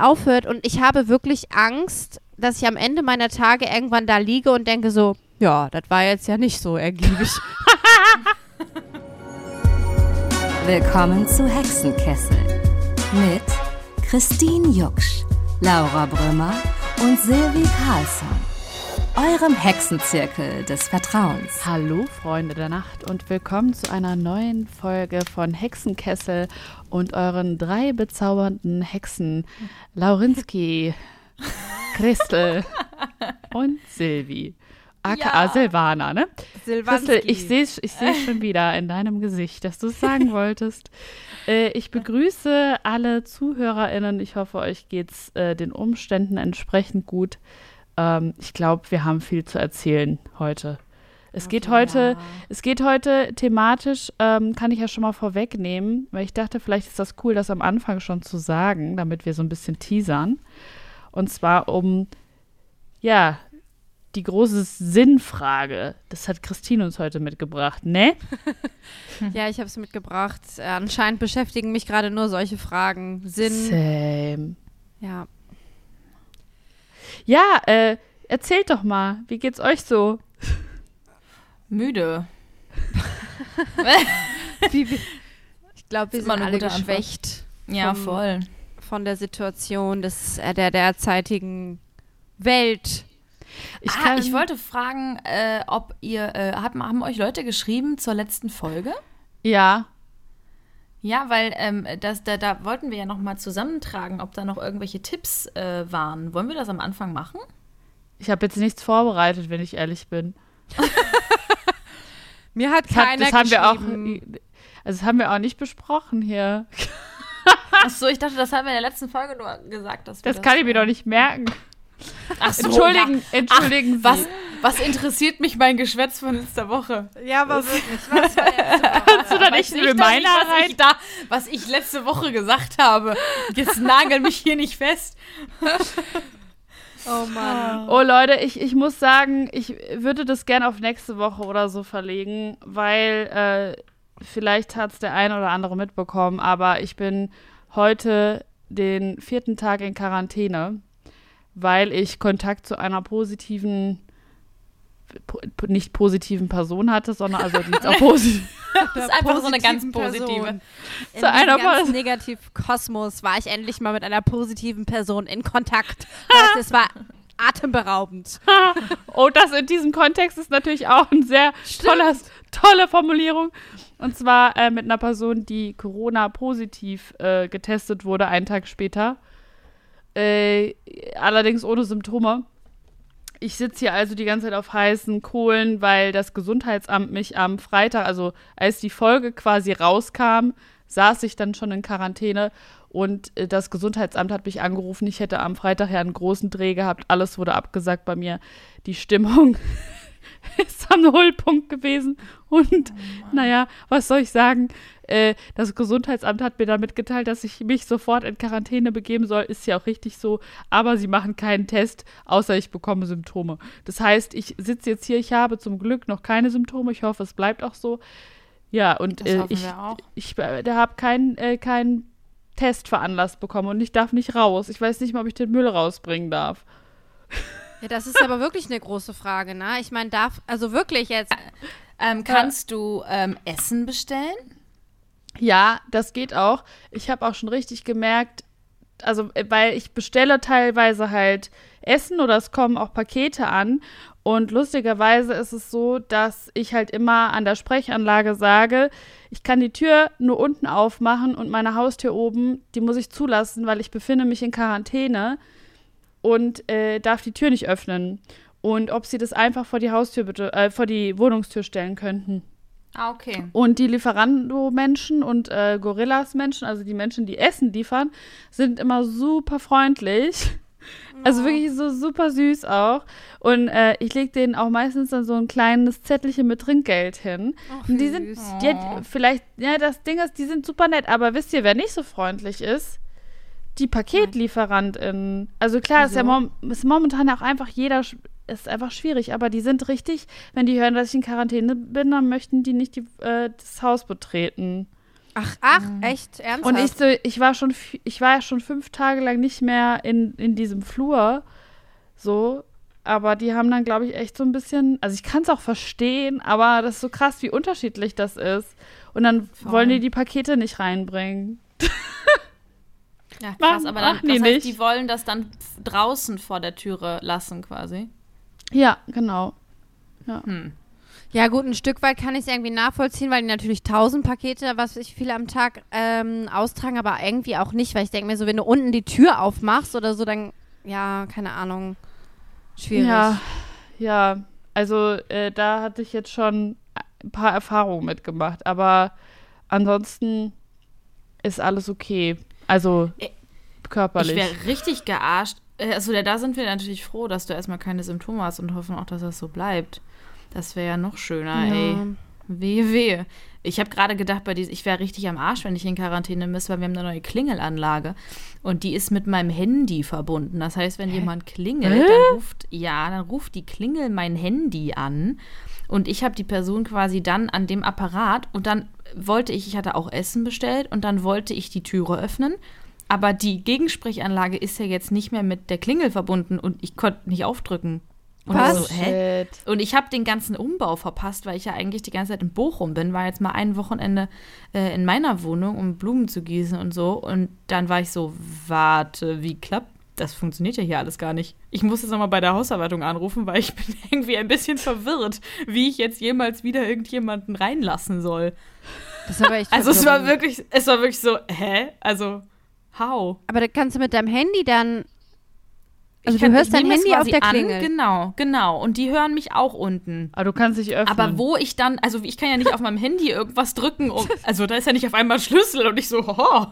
aufhört und ich habe wirklich Angst, dass ich am Ende meiner Tage irgendwann da liege und denke so, ja, das war jetzt ja nicht so ergiebig. Willkommen zu Hexenkessel mit Christine Jucksch, Laura Brümmer und Silvi Carlsson. Eurem Hexenzirkel des Vertrauens. Hallo Freunde der Nacht und willkommen zu einer neuen Folge von Hexenkessel und euren drei bezaubernden Hexen Laurinski, Christel und Silvi. aka Ja. Silvana, ne? Silvanski. Christel, ich sehe ich seh schon wieder in deinem Gesicht, dass du es sagen wolltest. Äh, ich begrüße alle ZuhörerInnen. Ich hoffe, euch geht's äh, den Umständen entsprechend gut. Ähm, ich glaube, wir haben viel zu erzählen heute. Es geht heute, es geht heute thematisch, ähm, kann ich ja schon mal vorwegnehmen, weil ich dachte, vielleicht ist das cool, das am Anfang schon zu sagen, damit wir so ein bisschen teasern. Und zwar um, ja, die große Sinnfrage. Das hat Christine uns heute mitgebracht, ne? Ja, ich habe es mitgebracht. Anscheinend beschäftigen mich gerade nur solche Fragen. Sinn. Same. Ja. Ja, äh, erzählt doch mal, wie geht's euch so? Müde. Ich glaube, wir sind alle geschwächt Ja, Vom- voll. von der Situation des, äh, der derzeitigen Welt. Ich ah, kann, ich wollte fragen, äh, ob ihr, äh, haben, haben euch Leute geschrieben zur letzten Folge? Ja, Ja, weil ähm, das, da, da wollten wir ja noch mal zusammentragen, ob da noch irgendwelche Tipps äh, waren. Wollen wir das am Anfang machen? ich habe jetzt nichts vorbereitet, wenn ich ehrlich bin. Mir hat Das, hat, keiner das haben wir auch, geschrieben. also das haben wir auch nicht besprochen hier. Achso, ich dachte, das haben wir in der letzten Folge nur gesagt. Dass wir Das kann ich mir doch nicht merken. Ach so, Entschuldigen, ja. entschuldigen Sie. Was, was interessiert mich mein Geschwätz von letzter Woche? Ja, aber wirklich. Was war? Hast du da nicht Reminder nicht, was da, was ich letzte Woche gesagt habe. Jetzt nagel mich hier nicht fest. Oh Mann. Oh Leute, ich, ich muss sagen, ich würde das gerne auf nächste Woche oder so verlegen, weil äh, vielleicht hat es der ein oder andere mitbekommen, aber ich bin heute den vierten Tag in Quarantäne, weil ich Kontakt zu einer positiven, po, po- nicht positiven Person hatte, sondern also die ist auch positiv. Das ist einfach so eine ganz positive. Person. In Zu diesem ganz Pers- Negativ-Kosmos war ich endlich mal mit einer positiven Person in Kontakt. Es war atemberaubend. Oh, das in diesem Kontext ist natürlich auch eine sehr toller, tolle Formulierung. Und zwar äh, mit einer Person, die Corona-positiv äh, getestet wurde, einen Tag später. Äh, allerdings ohne Symptome. Ich sitze hier also die ganze Zeit auf heißen Kohlen, weil das Gesundheitsamt mich am Freitag, also als die Folge quasi rauskam, saß ich dann schon in Quarantäne und äh, das Gesundheitsamt hat mich angerufen. Ich hätte am Freitag ja einen großen Dreh gehabt. Alles wurde abgesagt bei mir. Die Stimmung ist am Nullpunkt gewesen. Und naja, was soll ich sagen? Äh, das Gesundheitsamt hat mir da mitgeteilt, dass ich mich sofort in Quarantäne begeben soll. Ist ja auch richtig so. Aber sie machen keinen Test, außer ich bekomme Symptome. Das heißt, ich sitze jetzt hier. Ich habe zum Glück noch keine Symptome. Ich hoffe, es bleibt auch so. Ja, und Das äh, ich, auch. ich äh, habe keinen äh, keinen Test veranlasst bekommen und ich darf nicht raus. Ich weiß nicht mal, ob ich den Müll rausbringen darf. Ja, das ist aber wirklich eine große Frage, ne? Ich meine, darf, also wirklich jetzt. Ähm, kannst du ähm, Essen bestellen? Ja, das geht auch. Ich habe auch schon richtig gemerkt, also äh, weil ich bestelle teilweise halt Essen oder es kommen auch Pakete an. Und lustigerweise ist es so, dass ich halt immer an der Sprechanlage sage, ich kann die Tür nur unten aufmachen und meine Haustür oben, die muss ich zulassen, weil ich befinde mich in Quarantäne und äh, darf die Tür nicht öffnen. Und ob sie das einfach vor die Haustür bitte, äh, vor die Wohnungstür stellen könnten. Ah, okay. Und die Lieferando-Menschen und äh, Gorillas-Menschen, also die Menschen, die Essen liefern, sind immer super freundlich. Also wirklich so super süß auch. Und äh, ich lege denen auch meistens dann so ein kleines Zettelchen mit Trinkgeld hin. Ach, und die sind, die hat vielleicht, ja, das Ding ist, die sind super nett, aber wisst ihr, wer nicht so freundlich ist? Die PaketlieferantInnen. Also klar, ist ja Wieso? mom ist momentan auch einfach jeder, ist einfach schwierig, aber die sind richtig, wenn die hören, dass ich in Quarantäne bin, dann möchten die nicht die, äh, das Haus betreten. Ach, ach, echt? Ernsthaft? Und ich, so, ich war schon, ich war ja schon fünf Tage lang nicht mehr in, in diesem Flur. So. Aber die haben dann, glaube ich, echt so ein bisschen, also ich kann es auch verstehen, aber das ist so krass, wie unterschiedlich das ist. Und dann Voll. wollen die die Pakete nicht reinbringen. Ja, krass, aber dann, machen die das heißt, nicht. die wollen das dann draußen vor der Türe lassen quasi. Ja, genau. Hm. Ja, gut, ein Stück weit kann ich es irgendwie nachvollziehen, weil die natürlich tausend Pakete, was ich viele am Tag ähm, austragen, aber irgendwie auch nicht, weil ich denke mir so, wenn du unten die Tür aufmachst oder so, dann, ja, keine Ahnung, schwierig. Ja, ja. Also äh, da hatte ich jetzt schon ein paar Erfahrungen mitgemacht, aber ansonsten ist alles okay. Also Äh, körperlich. Ich wäre richtig gearscht. Äh, Also da- sind wir natürlich froh, dass du erstmal keine Symptome hast und hoffen auch, dass das so bleibt. Das wäre ja noch schöner, Ja. ey. Wehe, wehe. Ich habe gerade gedacht, bei dies, ich wäre richtig am Arsch, wenn ich in Quarantäne müsste, weil wir haben eine neue Klingelanlage und die ist mit meinem Handy verbunden. Das heißt, wenn jemand klingelt, dann ruft, ja, dann ruft die Klingel mein Handy an und ich habe die Person quasi dann an dem Apparat und dann wollte ich, ich hatte auch Essen bestellt und dann wollte ich die Türe öffnen. Aber die Gegensprechanlage ist ja jetzt nicht mehr mit der Klingel verbunden und ich konnte nicht aufdrücken. Und Was? ich so, hä? Shit. Und ich habe den ganzen Umbau verpasst, weil ich ja eigentlich die ganze Zeit in Bochum bin, war jetzt mal ein Wochenende äh, in meiner Wohnung, um Blumen zu gießen und so. Und dann war ich so, warte, wie klappt das? Funktioniert ja hier alles gar nicht. Ich muss jetzt nochmal bei der Hausverwaltung anrufen, weil ich bin irgendwie ein bisschen verwirrt, wie ich jetzt jemals wieder irgendjemanden reinlassen soll. Das ist aber echt Also es war wirklich, es war wirklich so, hä? Also, how? Aber da kannst du mit deinem Handy dann. Also Ich du kann- hörst ich dein Handy auf der an, Klingel. Genau, genau. Und die hören mich auch unten. Aber du kannst dich öffnen. Aber wo ich dann, also ich kann ja nicht auf meinem Handy irgendwas drücken, um, also da ist ja nicht auf einmal Schlüssel und ich so, hoho,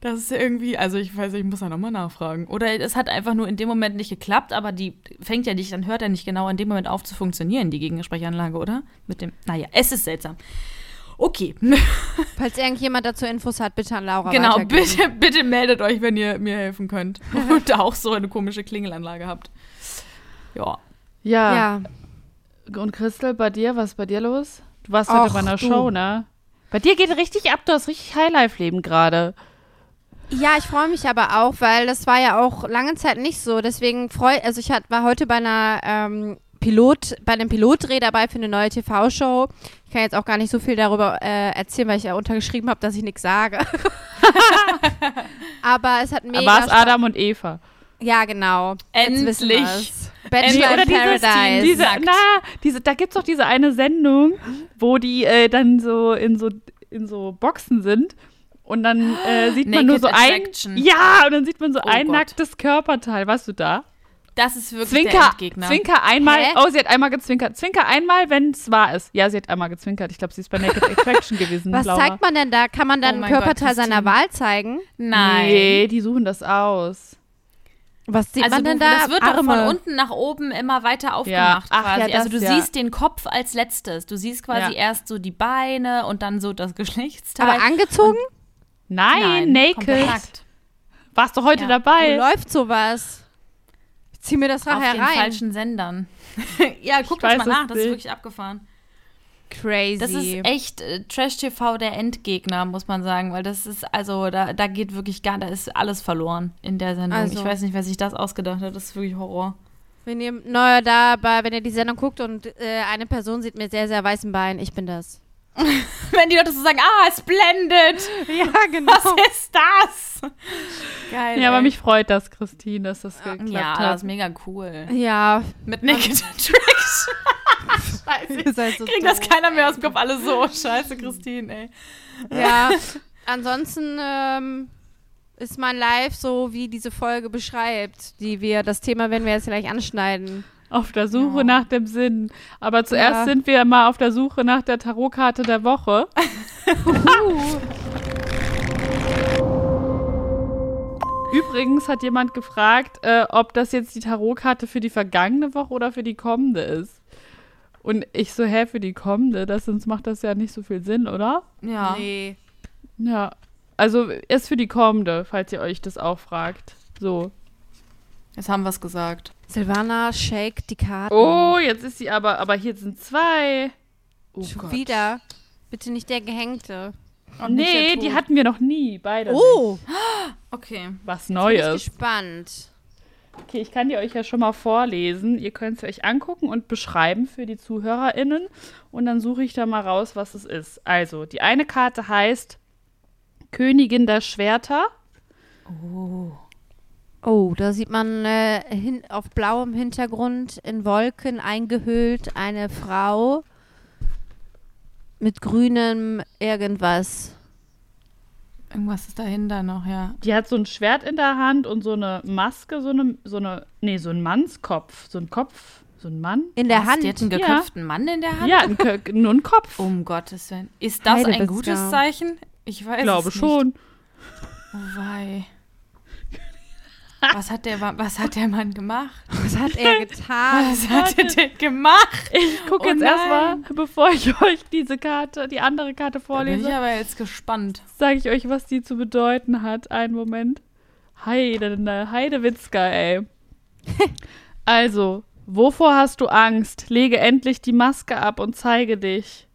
das ist ja irgendwie, also ich weiß, ich muss da nochmal nachfragen. Oder es hat einfach nur in dem Moment nicht geklappt, aber die fängt ja nicht, dann hört er nicht genau in dem Moment auf zu funktionieren, die Gegensprechanlage, oder? Mit dem, naja, es ist seltsam. Okay, Falls irgendjemand dazu Infos hat, bitte an Laura genau, bitte, bitte meldet euch, wenn ihr mir helfen könnt und auch so eine komische Klingelanlage habt. Ja. ja. Ja. Und Christel, bei dir, was ist bei dir los? Du warst Och, heute bei einer du. Show, ne? Bei dir geht richtig ab, du hast richtig Highlife-Leben gerade. Ja, ich freue mich aber auch, weil das war ja auch lange Zeit nicht so. Deswegen freue also ich hat, war heute bei einer ähm, Pilot, bei einem Pilotdreh dabei für eine neue TV-Show. Ich kann jetzt auch gar nicht so viel darüber äh, erzählen, weil ich ja untergeschrieben habe, dass ich nichts sage. aber es hat mega Aber es Adam und Eva. Ja, genau. Endlich. Bachelor oder in dieses, Paradise. diese, Nackt. na, diese, da gibt's doch diese eine Sendung, wo die äh, dann so in so in so Boxen sind und dann äh, sieht man nur Naked so ein Attraction. ja und dann sieht man so Oh ein Gott. nacktes Körperteil. Warst du da? Das ist wirklich der Zwinker, Endgegner. Zwinker einmal. Hä? Oh, sie hat einmal gezwinkert. Zwinker einmal, wenn es wahr ist. Ja, sie hat einmal gezwinkert. Ich glaube, sie ist bei Naked Attraction gewesen. Was Laura. zeigt man denn da? Kann man dann Oh ein mein Gott, Körperteil seiner. Wahl zeigen? Nein. Nee, die suchen das aus. Was sieht Also man denn du, da? das wird Arme. doch von unten nach oben immer weiter aufgemacht Ach, quasi. ja, also du das, ja. siehst den Kopf als letztes. Du siehst quasi Ja. erst so die Beine und dann so das Geschlechtsteil. Aber angezogen? Nein, komplett naked. nackt. Warst du heute Ja. Wo dabei? läuft sowas? Zieh mir das Auf nachher den rein. falschen Sendern. ja, guck Ich das mal nach, das ist wirklich abgefahren. Crazy. Das ist echt äh, Trash-TV der Endgegner, muss man sagen, weil das ist, also da, da geht wirklich gar, da ist alles verloren in der Sendung. Also. Ich weiß nicht, wer sich das ausgedacht hat, das ist wirklich Horror. Wenn ihr neu dabei, wenn ihr die Sendung guckt und äh, eine Person sieht mit sehr, sehr weißem Bein, ich bin das. Wenn die Leute so sagen, ah, splendid, Ja, genau. was ist das? Geil. Ja, aber ey. mich freut das, Christine, dass das geklappt Ja, hat. das ist mega cool. Ja, Mit Naked Attraction. Scheiße. seid so Kriegt das keiner mehr aus dem Kopf. Alle so. Scheiße, Christine, ey. Ja, ansonsten ähm, ist mein Live so, wie diese Folge beschreibt, die wir, das Thema werden wir jetzt gleich anschneiden. Auf der Suche Ja. nach dem Sinn. Aber zuerst Ja. sind wir mal auf der Suche nach der Tarotkarte der Woche. Übrigens hat jemand gefragt, äh, ob das jetzt die Tarotkarte für die vergangene Woche oder für die kommende ist. Und ich so, hä, für die kommende? Das, sonst macht das ja nicht so viel Sinn, oder? Ja. Nee. Ja. Also ist für die kommende, falls ihr euch das auch fragt. So. Jetzt haben wir es gesagt. Silvana shake die Karten. Oh, jetzt ist sie aber, aber hier sind zwei. Oh Schon wieder. Bitte nicht der Gehängte. Und nicht der Nee, die hatten wir noch nie, beide. nicht. Oh, Okay. Was bin ich Neues. gespannt. Okay, ich kann die euch ja schon mal vorlesen. Ihr könnt es euch angucken und beschreiben für die ZuhörerInnen. Und dann suche ich da mal raus, was es ist. Also, die eine Karte heißt Königin der Schwerter. Oh, da sieht man äh, hin, auf blauem Hintergrund in Wolken eingehüllt eine Frau mit grünem irgendwas. Irgendwas ist dahinter noch, ja. Die hat so ein Schwert in der Hand und so eine Maske, so eine, so eine, nee, so ein Mannskopf. So ein Kopf, so ein Mann. In der Was, Hand. Die hat einen Ja. geköpften Mann in der Hand? Ja, ein nur ein Kopf. Um Gottes Willen. Ist das ein Heidewitzka. gutes Zeichen? Ich weiß ich glaube es nicht. schon. Oh wei. Was hat, der, Wa- was hat der Mann gemacht? Was hat er getan? Was hat er denn gemacht? Ich gucke Oh jetzt erstmal, bevor ich euch diese Karte, die andere Karte Da bin ich vorlese, aber jetzt gespannt. sage ich euch, was die zu bedeuten hat. Einen Moment. Heide, ne, Heidewitzka, ey. also, wovor hast du Angst? Lege endlich die Maske ab und zeige dich.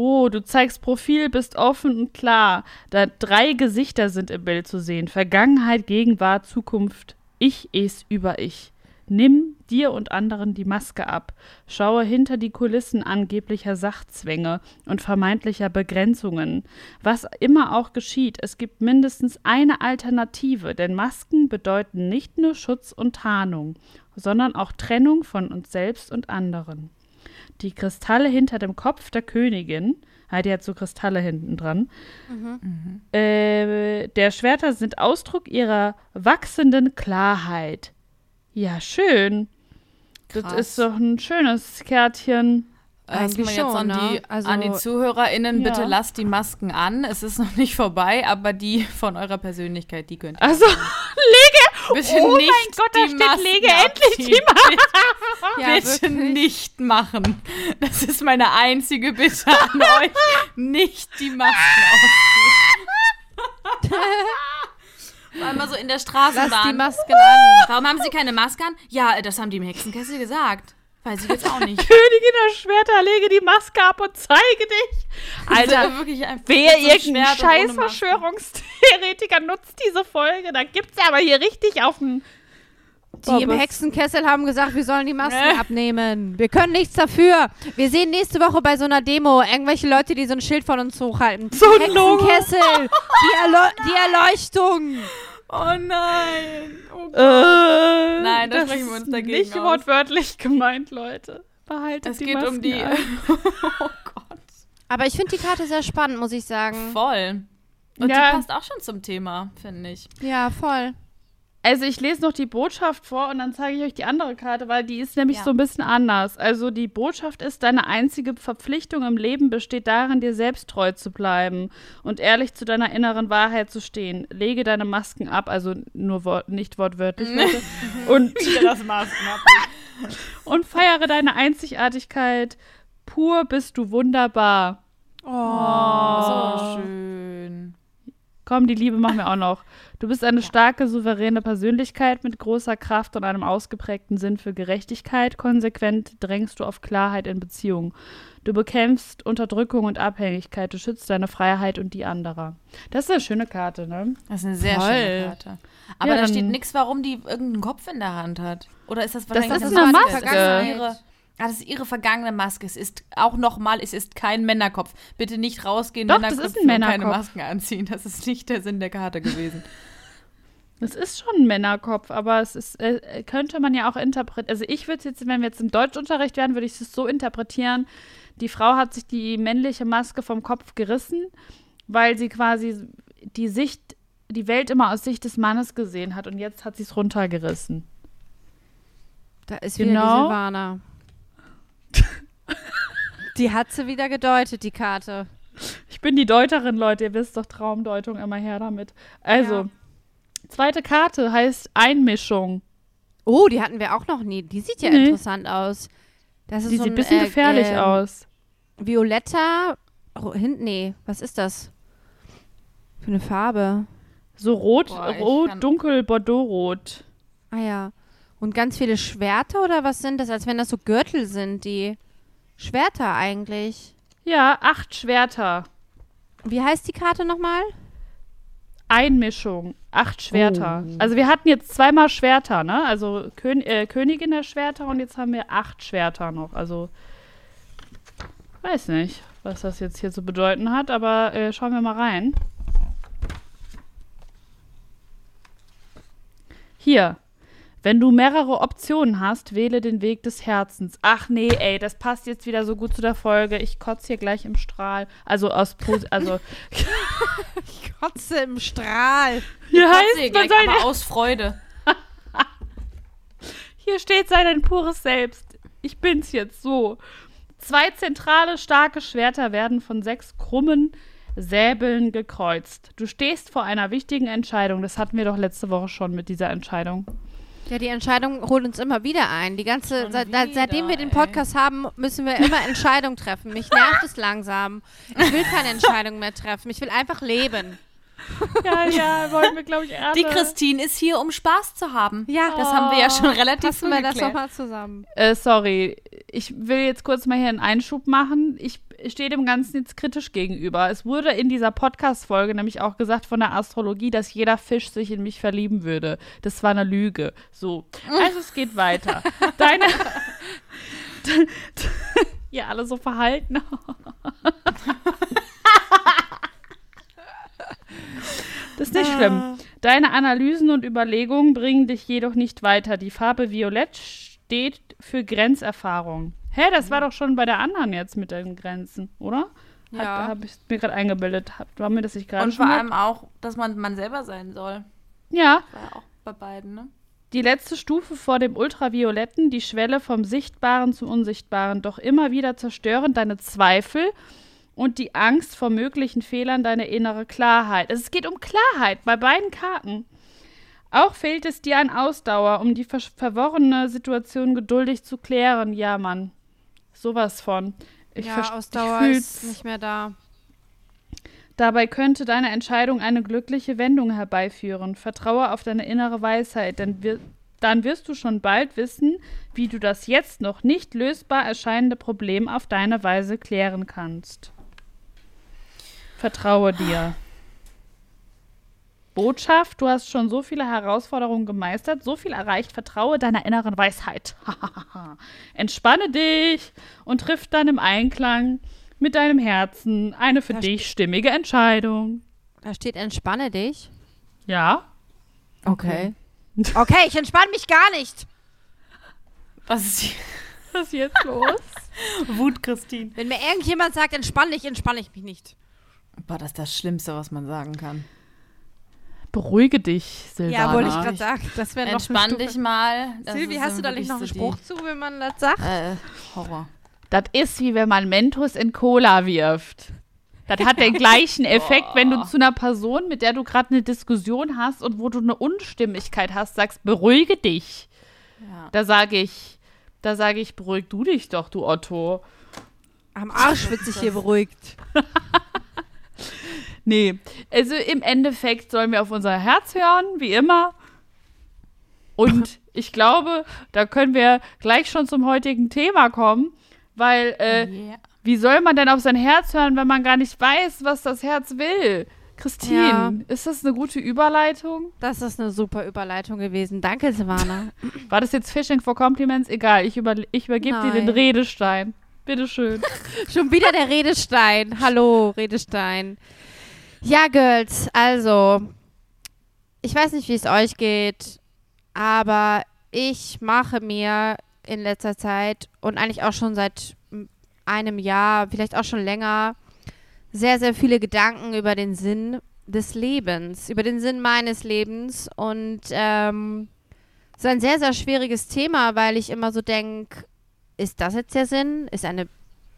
Oh, du zeigst Profil, bist offen und klar. Da drei Gesichter sind im Bild zu sehen. Vergangenheit, Gegenwart, Zukunft. Ich es über ich. Nimm dir und anderen die Maske ab. Schaue hinter die Kulissen angeblicher Sachzwänge und vermeintlicher Begrenzungen. Was immer auch geschieht, es gibt mindestens eine Alternative, denn Masken bedeuten nicht nur Schutz und Tarnung, sondern auch Trennung von uns selbst und anderen. Die Kristalle hinter dem Kopf der Königin, die hat so Kristalle hinten dran, äh, der Schwerter sind Ausdruck ihrer wachsenden Klarheit. Ja, schön. Das Krass. ist doch ein schönes Kärtchen. Eigentlich Erstmal jetzt schon, an die, ne? Also- an die ZuhörerInnen, Ja. bitte lasst die Masken an. Es ist noch nicht vorbei, aber die von eurer Persönlichkeit, die könnt ihr. Also, lege. Bitte oh nicht mein Gott, da steht, Masken lege endlich die abziehen. Ja, Bitte wirklich. nicht machen. Das ist meine einzige Bitte an euch. Nicht die Masken ausziehen. War immer so in der Straßenbahn. Lass die Masken an. Warum haben sie keine Maske an? Ja, das haben die im Hexenkessel gesagt. Weiß ich jetzt auch nicht. Königin der Schwerter, lege die Maske ab und zeige dich. Alter, Also wirklich einfach wer so irgendein Schwert und ohne scheiß Maske. Verschwörungstheoretiker nutzt diese Folge, da gibt's aber hier richtig auf den Die im Bobbes. Hexenkessel haben gesagt, wir sollen die Masken Nee. abnehmen. Wir können nichts dafür. Wir sehen nächste Woche bei so einer Demo irgendwelche Leute, die so ein Schild von uns hochhalten. So ein. Hexenkessel, die, Erleu die Erleuchtung. Oh nein. Oh Gott. Äh, Nein, da das sprechen wir uns ist dagegen Nicht aus. wortwörtlich gemeint, Leute. Behaltet Es die geht Masken um die. an. oh Gott. Aber ich finde die Karte sehr spannend, muss ich sagen. Voll. Und Ja. die passt auch schon zum Thema, finde ich. Ja, voll. Also ich lese noch die Botschaft vor und dann zeige ich euch die andere Karte, weil die ist nämlich Ja. so ein bisschen anders. Also die Botschaft ist, deine einzige Verpflichtung im Leben besteht darin, dir selbst treu zu bleiben und ehrlich zu deiner inneren Wahrheit zu stehen. Lege deine Masken ab, also nur wort nicht wortwörtlich, und, das Masken ab. und feiere deine Einzigartigkeit. Pur bist du wunderbar. So schön. Komm, die Liebe machen wir auch noch. Du bist eine starke, souveräne Persönlichkeit mit großer Kraft und einem ausgeprägten Sinn für Gerechtigkeit. Konsequent drängst du auf Klarheit in Beziehungen. Du bekämpfst Unterdrückung und Abhängigkeit. Du schützt deine Freiheit und die anderer. Das ist eine schöne Karte, ne? Das ist eine sehr Toll. schöne Karte. Aber Ja, da steht nichts, warum die irgendeinen Kopf in der Hand hat. Oder ist das Das wahrscheinlich ist eine Maske. Das ist ihre, ah, das ist ihre vergangene Maske. Es ist auch nochmal, es ist kein Männerkopf. Bitte nicht rausgehen, Doch, das ist Männerköpfe ein und keine Männerkopf. Masken anziehen. Das ist nicht der Sinn der Karte gewesen. Das ist schon ein Männerkopf, aber es ist, äh, könnte man ja auch interpretieren. Also ich würde es jetzt, wenn wir jetzt im Deutschunterricht wären, würde ich es so interpretieren. Die Frau hat sich die männliche Maske vom Kopf gerissen, weil sie quasi die Sicht, die Welt immer aus Sicht des Mannes gesehen hat und jetzt hat sie es runtergerissen. Da ist wieder Genau. die Silvana. die hat sie wieder gedeutet, die Karte. Ich bin die Deuterin, Leute, ihr wisst doch Traumdeutung, immer her damit. Also, Ja. Zweite Karte heißt Einmischung. Oh, die hatten wir auch noch nie. Die sieht ja Nee. interessant aus. Das ist Die so sieht ein bisschen äh, gefährlich ähm, aus. Violetta. Oh, hin, nee, was ist das? Für eine Farbe. So rot, Boah, rot, kann- dunkel, bordeauxrot. Ah ja. Und ganz viele Schwerter oder was sind das? Als wenn das so Gürtel sind, die Schwerter eigentlich. Ja, acht Schwerter. Wie heißt die Karte nochmal? Einmischung, acht Schwerter. Oh. Also wir hatten jetzt zweimal Schwerter, ne? Also Kön äh, Königin der Schwerter und jetzt haben wir acht Schwerter noch. Also weiß nicht, was das jetzt hier zu bedeuten hat, aber äh, schauen wir mal rein. Hier. Wenn du mehrere Optionen hast, wähle den Weg des Herzens. Ach nee, ey, das passt jetzt wieder so gut zu der Folge. Ich kotze hier gleich im Strahl. Also aus Pos also Kotze im Strahl. hier Kotze heißt, man gleich, soll aber aus Freude. Hier steht sei dein pures Selbst. Ich bin's jetzt so. Zwei zentrale, starke Schwerter werden von sechs krummen Säbeln gekreuzt. Du stehst vor einer wichtigen Entscheidung. Das hatten wir doch letzte Woche schon mit dieser Entscheidung. Ja, die Entscheidung holt uns immer wieder ein. Die ganze, Schon seit, wieder, seitdem wir den ey. Podcast haben, müssen wir immer Entscheidungen treffen. Mich nervt es langsam. Ich will keine Entscheidung mehr treffen. Ich will einfach leben. Ja, ja, wollten wir, glaube ich, alle. Die Christine ist hier, um Spaß zu haben. Ja, Das haben wir ja schon relativ fassen wir das geklärt. nochmal zusammen. Äh, sorry, ich will jetzt kurz mal hier einen Einschub machen. Ich stehe dem Ganzen jetzt kritisch gegenüber. Es wurde in dieser Podcast-Folge nämlich auch gesagt von der Astrologie, dass jeder Fisch sich in mich verlieben würde. Das war eine Lüge. So. Also es geht weiter. Deine. Ihr alle so verhalten. Das ist nicht schlimm. Deine Analysen und Überlegungen bringen dich jedoch nicht weiter. Die Farbe Violett steht für Grenzerfahrung. Hä, das war doch schon bei der anderen jetzt mit den Grenzen, oder? Hat, Ja. Habe ich mir gerade eingebildet. Hab, war mir das nicht gerade Und vor allem auch, dass man man selber sein soll. Ja, War ja auch bei beiden, ne? die letzte Stufe vor dem Ultravioletten, die Schwelle vom Sichtbaren zum Unsichtbaren, doch immer wieder zerstören deine Zweifel und die Angst vor möglichen Fehlern deine innere Klarheit. Also es geht um Klarheit bei beiden Karten. Auch fehlt es dir an Ausdauer, um die ver verworrene Situation geduldig zu klären. Ja, Mann. Sowas von. Ich ja, Ausdauer ich ist nicht mehr da. Dabei könnte deine Entscheidung eine glückliche Wendung herbeiführen. Vertraue auf deine innere Weisheit, denn wir, dann wirst du schon bald wissen, wie du das jetzt noch nicht lösbar erscheinende Problem auf deine Weise klären kannst. Vertraue dir. Botschaft, du hast schon so viele Herausforderungen gemeistert, so viel erreicht, vertraue deiner inneren Weisheit. Entspanne dich und triff dann im Einklang mit deinem Herzen eine für Da dich stimmige Entscheidung. Da steht, entspanne dich. Ja? Okay. Okay, ich entspanne mich gar nicht. Was ist die Was ist jetzt los? Wut, Christine? Wenn mir irgendjemand sagt, entspann dich, entspanne ich mich nicht. Boah, das ist das Schlimmste, was man sagen kann. Beruhige dich, Silvana. Ja, wollte ich gerade sagen. Das wäre noch Entspann dich mal. Silvi, hast du da nicht noch einen so die- Spruch zu, wenn man das sagt? Äh, Horror. Das ist wie wenn man Mentos in Cola wirft. Das hat den gleichen Effekt, wenn du zu einer Person, mit der du gerade eine Diskussion hast und wo du eine Unstimmigkeit hast, sagst, beruhige dich. Ja. Da sage ich, da sage ich, beruhig du dich doch, du Otto. Am Arsch wird sich hier beruhigt. Nee, also im Endeffekt sollen wir auf unser Herz hören, wie immer. Und ich glaube, da können wir gleich schon zum heutigen Thema kommen, weil äh, Yeah. wie soll man denn auf sein Herz hören, wenn man gar nicht weiß, was das Herz will? Christine, Ja. ist das eine gute Überleitung? Das ist eine super Überleitung gewesen. Danke, Silvana. War das jetzt Fishing for Compliments? Egal, ich, über, ich übergebe dir den. Redestein. Bitteschön. Schon wieder der Redestein. Hallo, Redestein. Ja, Girls, also, ich weiß nicht, wie es euch geht, aber ich mache mir in letzter Zeit und eigentlich auch schon seit einem Jahr, vielleicht auch schon länger, sehr, sehr viele Gedanken über den Sinn des Lebens, über den Sinn meines Lebens und ähm, es ist ein sehr, sehr schwieriges Thema, weil ich immer so denke, ist das jetzt der Sinn? Ist eine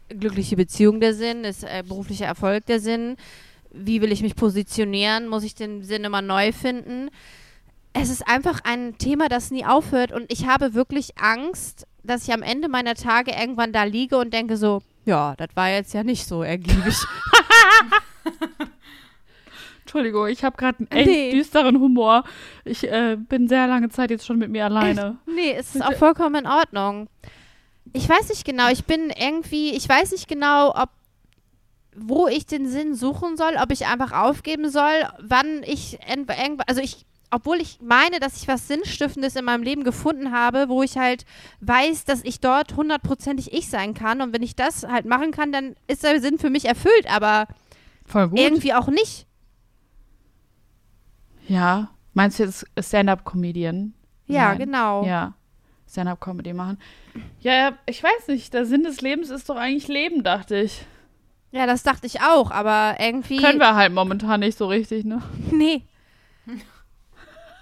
glückliche Beziehung der Sinn? Ist äh, beruflicher Erfolg der Sinn? Wie will ich mich positionieren? Muss ich den Sinn immer neu finden? Es ist einfach ein Thema, das nie aufhört und ich habe wirklich Angst, dass ich am Ende meiner Tage irgendwann da liege und denke so, ja, das war jetzt ja nicht so ergiebig. Entschuldigung, ich habe gerade einen echt Nee. düsteren Humor. Ich äh, bin sehr lange Zeit jetzt schon mit mir alleine. nee, es ist auch vollkommen in Ordnung. Ich weiß nicht genau, ich bin irgendwie, ich weiß nicht genau, ob wo ich den Sinn suchen soll, ob ich einfach aufgeben soll, wann ich irgendwann, also ich, obwohl ich meine, dass ich was Sinnstiftendes in meinem Leben gefunden habe, wo ich halt weiß, dass ich dort hundertprozentig ich sein kann und wenn ich das halt machen kann, dann ist der Sinn für mich erfüllt, aber Voll gut. irgendwie auch nicht. Ja. Meinst du jetzt Stand-up-Comedian? Ja, Nein. genau. Ja. Stand-up-Comedy machen. Ja, ja, ich weiß nicht. Der Sinn des Lebens ist doch eigentlich Leben, dachte ich. Ja, das dachte ich auch, aber irgendwie. Können wir halt momentan nicht so richtig, ne? Nee.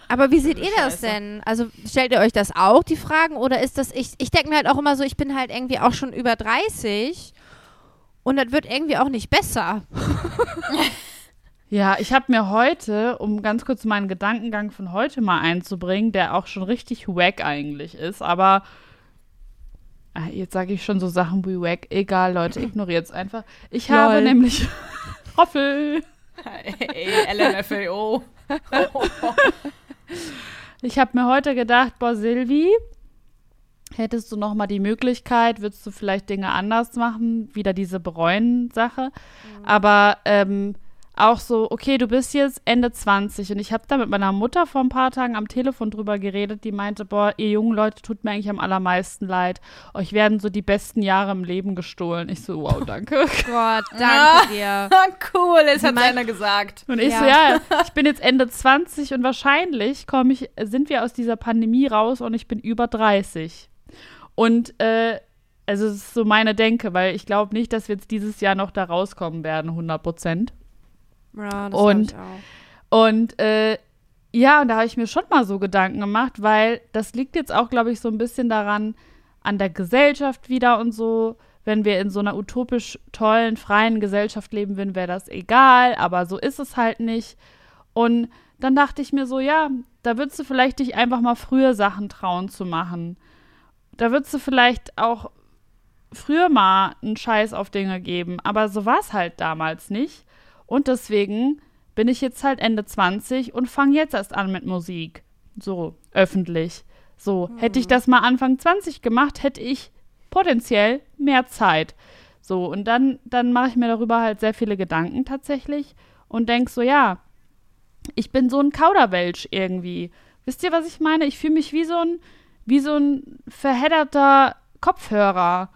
Aber wie seht ihr das Scheiße. denn? Also stellt ihr euch das auch, die Fragen? Oder ist das, ich, ich denke mir halt auch immer so, ich bin halt irgendwie auch schon über 30 und das wird irgendwie auch nicht besser. Ja, ich habe mir heute, um ganz kurz meinen Gedankengang von heute mal einzubringen, der auch schon richtig wack eigentlich ist, aber ah, jetzt sage ich schon so Sachen wie wack. Egal, Leute, ignoriert es einfach. Ich habe Lol. nämlich Hoffel. Ey, LMFAO. Ich habe mir heute gedacht, boah, Silvi, hättest du noch mal die Möglichkeit, würdest du vielleicht Dinge anders machen, wieder diese Bereuen-Sache. Aber ähm, auch so, okay, du bist jetzt Ende 20 und ich habe da mit meiner Mutter vor ein paar Tagen am Telefon drüber geredet, die meinte, boah, ihr jungen Leute tut mir eigentlich am allermeisten leid. Euch werden so die besten Jahre im Leben gestohlen. Ich so, wow, danke. Gott, danke dir. cool, das hat einer gesagt. Und ich Ja. so, ja, ich bin jetzt Ende 20 und wahrscheinlich komme ich, sind wir aus dieser Pandemie raus und ich bin über 30. Und äh, also es ist so meine Denke, weil ich glaube nicht, dass wir jetzt dieses Jahr noch da rauskommen werden, 100 Prozent. Ja, das Und- ich auch. Und äh, ja, und da habe ich mir schon mal so Gedanken gemacht, weil das liegt jetzt auch, glaube ich, so ein bisschen daran, an der Gesellschaft wieder und so. Wenn wir in so einer utopisch tollen, freien Gesellschaft leben würden, wäre das egal, aber so ist es halt nicht. Und dann dachte ich mir so, ja, da würdest du vielleicht dich einfach mal früher Sachen trauen zu machen. Da würdest du vielleicht auch früher mal einen Scheiß auf Dinge geben, aber so war es halt damals nicht. Und deswegen bin ich jetzt halt Ende 20 und fange jetzt erst an mit Musik. So, öffentlich. So, hätte ich das mal Anfang 20 gemacht, hätte ich potenziell mehr Zeit. So, und dann, dann mache ich mir darüber halt sehr viele Gedanken tatsächlich und denke so, ja, ich bin so ein Kauderwelsch irgendwie. Wisst ihr, was ich meine? Ich fühle mich wie so ein, wie so ein verhedderter Kopfhörer,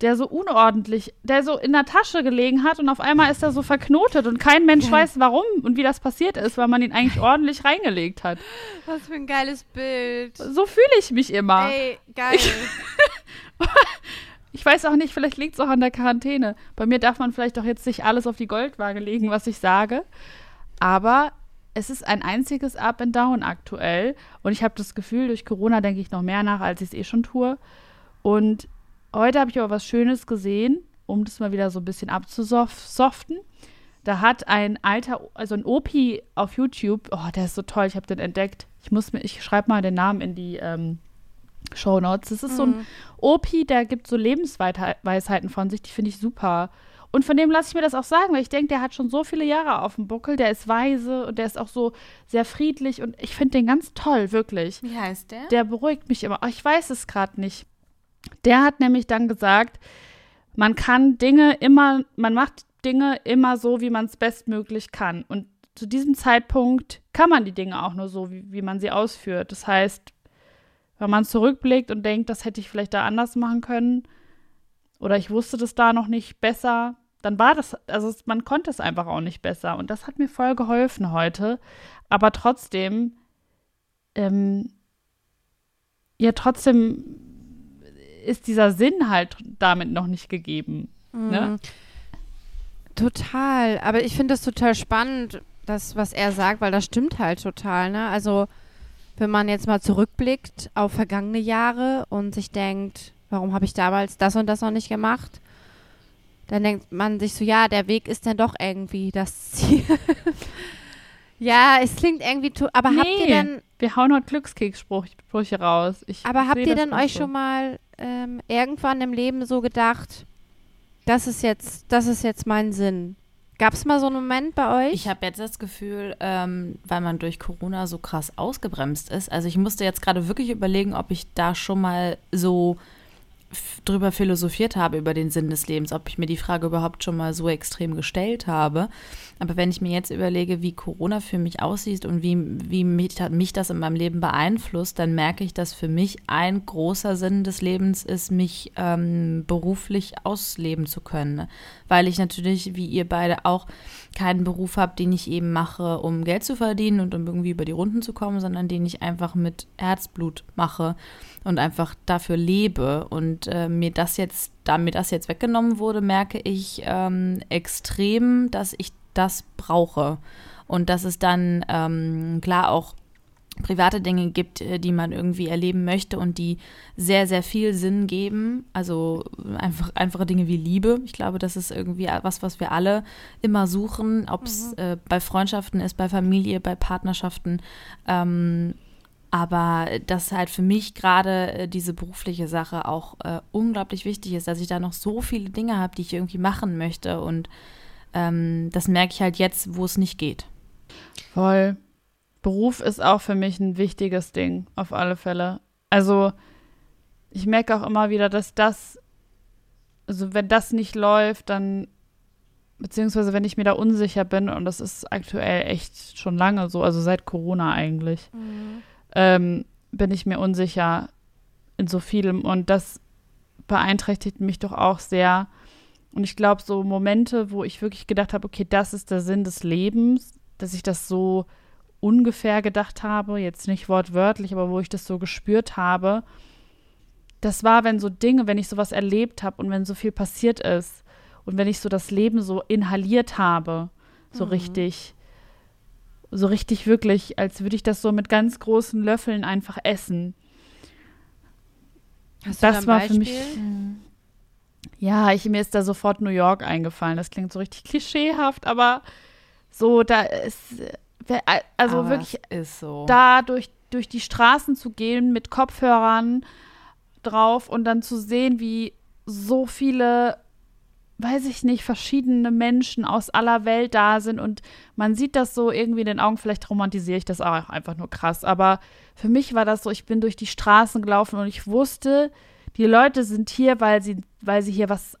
der so unordentlich, der so in der Tasche gelegen hat und auf einmal ist er so verknotet und kein Mensch weiß, warum und wie das passiert ist, weil man ihn eigentlich ordentlich reingelegt hat. Was für ein geiles Bild. So fühle ich mich immer. Ey, geil. Ich weiß auch nicht, vielleicht liegt es auch an der Quarantäne. Bei mir darf man vielleicht auch jetzt nicht alles auf die Goldwaage legen, was ich sage. Aber es ist ein einziges Up and Down aktuell. Und ich habe das Gefühl, durch Corona denke ich noch mehr nach, als ich es eh schon tue. Und heute habe ich aber was Schönes gesehen, um das mal wieder so ein bisschen abzusoften. Da hat ein alter, also ein Opi auf YouTube, oh, der ist so toll, ich habe den entdeckt. Ich muss mir, ich schreibe mal den Namen in die ähm, Show Notes. Das ist so ein Opi, der gibt so Lebensweisheiten von sich, die finde ich super. Und von dem lasse ich mir das auch sagen, weil ich denke, der hat schon so viele Jahre auf dem Buckel, der ist weise und der ist auch so sehr friedlich und ich finde den ganz toll, wirklich. Wie heißt der? Der beruhigt mich immer. Oh, ich weiß es gerade nicht. Der hat nämlich dann gesagt, man kann Dinge immer, man macht Dinge immer so, wie man es bestmöglich kann. Und zu diesem Zeitpunkt kann man die Dinge auch nur so, wie, wie man sie ausführt. Das heißt, wenn man zurückblickt und denkt, das hätte ich vielleicht da anders machen können oder ich wusste das da noch nicht besser, dann war das, also man konnte es einfach auch nicht besser. Und das hat mir voll geholfen heute. Aber trotzdem, ähm, ja, trotzdem ist dieser Sinn halt damit noch nicht gegeben. Ne? Mhm. Total. Aber ich finde das total spannend, das, was er sagt, weil das stimmt halt total. Ne? Also, wenn man jetzt mal zurückblickt auf vergangene Jahre und sich denkt, warum habe ich damals das und das noch nicht gemacht? Dann denkt man sich so, ja, der Weg ist dann doch irgendwie das Ziel. ja, es klingt irgendwie, aber habt ihr Nee. denn, Wir hauen heute Glückskekssprüche raus. Ich aber habt ihr denn euch so. schon mal ähm, irgendwann im Leben so gedacht, das ist jetzt, das ist jetzt mein Sinn? Gab es mal so einen Moment bei euch? Ich habe jetzt das Gefühl, ähm, weil man durch Corona so krass ausgebremst ist. Also ich musste jetzt gerade wirklich überlegen, ob ich da schon mal so drüber philosophiert habe, über den Sinn des Lebens, ob ich mir die Frage überhaupt schon mal so extrem gestellt habe. Aber wenn ich mir jetzt überlege, wie Corona für mich aussieht und wie, wie mich, mich das in meinem Leben beeinflusst, dann merke ich, dass für mich ein großer Sinn des Lebens ist, mich ähm, beruflich ausleben zu können. Weil ich natürlich, wie ihr beide auch, keinen Beruf habe, den ich eben mache, um Geld zu verdienen und um irgendwie über die Runden zu kommen, sondern den ich einfach mit Herzblut mache und einfach dafür lebe. Und äh, mir das jetzt, da mir das jetzt weggenommen wurde, merke ich ähm, extrem, dass ich das brauche. Und dass es dann ähm, klar auch private Dinge gibt, äh, die man irgendwie erleben möchte und die sehr, sehr viel Sinn geben. Also einfach einfache Dinge wie Liebe. Ich glaube, das ist irgendwie was, was wir alle immer suchen, ob es mhm. äh, bei Freundschaften ist, bei Familie, bei Partnerschaften. Ähm, aber dass halt für mich gerade äh, diese berufliche Sache auch äh, unglaublich wichtig ist, dass ich da noch so viele Dinge habe, die ich irgendwie machen möchte. Und ähm, das merke ich halt jetzt, wo es nicht geht. Voll. Beruf ist auch für mich ein wichtiges Ding, auf alle Fälle. Also, ich merke auch immer wieder, dass das, also wenn das nicht läuft, dann, beziehungsweise wenn ich mir da unsicher bin, und das ist aktuell echt schon lange so, also seit Corona eigentlich, mhm ähm, bin ich mir unsicher in so vielem. Und das beeinträchtigt mich doch auch sehr. Und ich glaube, so Momente, wo ich wirklich gedacht habe, okay, das ist der Sinn des Lebens, dass ich das so ungefähr gedacht habe, jetzt nicht wortwörtlich, aber wo ich das so gespürt habe, das war, wenn so Dinge, wenn ich sowas erlebt habe und wenn so viel passiert ist und wenn ich so das Leben so inhaliert habe, so mhm. richtig, so richtig wirklich, als würde ich das so mit ganz großen Löffeln einfach essen. Hast das war Beispiel? für mich. Ja, ich, mir ist da sofort New York eingefallen. Das klingt so richtig klischeehaft, aber so, da ist. Also aber wirklich, so. da durch, durch die Straßen zu gehen mit Kopfhörern drauf und dann zu sehen, wie so viele weiß ich nicht, verschiedene Menschen aus aller Welt da sind und man sieht das so irgendwie in den Augen, vielleicht romantisiere ich das auch einfach nur krass, aber für mich war das so, ich bin durch die Straßen gelaufen und ich wusste, die Leute sind hier, weil sie, weil sie hier was,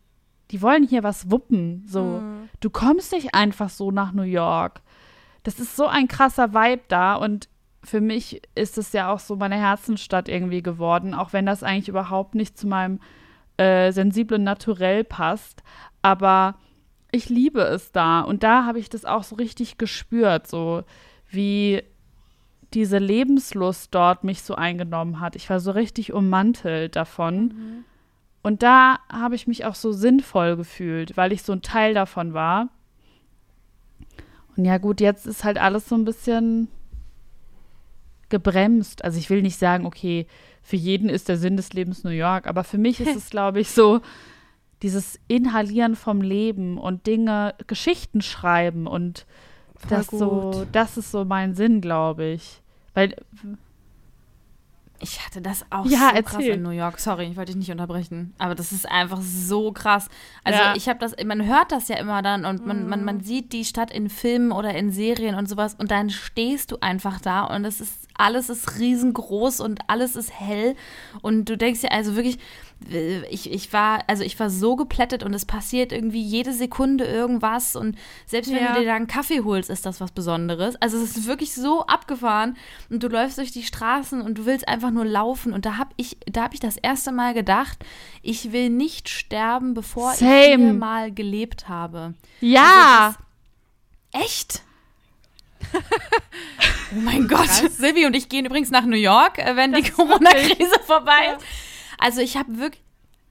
die wollen hier was wuppen, so. Mhm. Du kommst nicht einfach so nach New York. Das ist so ein krasser Vibe da und für mich ist es ja auch so meine Herzensstadt irgendwie geworden, auch wenn das eigentlich überhaupt nicht zu meinem äh, sensiblen Naturell passt aber ich liebe es da. Und da habe ich das auch so richtig gespürt, so wie diese Lebenslust dort mich so eingenommen hat. Ich war so richtig ummantelt davon. Mhm. Und da habe ich mich auch so sinnvoll gefühlt, weil ich so ein Teil davon war. Und ja, gut, jetzt ist halt alles so ein bisschen gebremst. Also ich will nicht sagen, okay, für jeden ist der Sinn des Lebens New York, aber für mich ist es, glaube ich, so, dieses Inhalieren vom Leben und Dinge, Geschichten schreiben und Voll das gut. so, das ist so mein Sinn, glaube ich. Weil ich hatte das auch ja, so erzähl. krass in New York. Sorry, ich wollte dich nicht unterbrechen. Aber das ist einfach so krass. Also ja. ich habe das, man hört das ja immer dann und man, mhm. man, man sieht die Stadt in Filmen oder in Serien und sowas und dann stehst du einfach da und es ist, alles ist riesengroß und alles ist hell und du denkst ja also wirklich, ich, ich war, also ich war so geplättet und es passiert irgendwie jede Sekunde irgendwas und selbst wenn ja. du dir da einen Kaffee holst, ist das was Besonderes. Also es ist wirklich so abgefahren und du läufst durch die Straßen und du willst einfach nur laufen und da habe ich, da habe ich das erste Mal gedacht, ich will nicht sterben, bevor Same. ich hier mal gelebt habe. Ja. Also echt? oh mein Gott, Silvi und ich gehen übrigens nach New York, äh, wenn das die Corona-Krise vorbei ist. Also ich habe wirklich,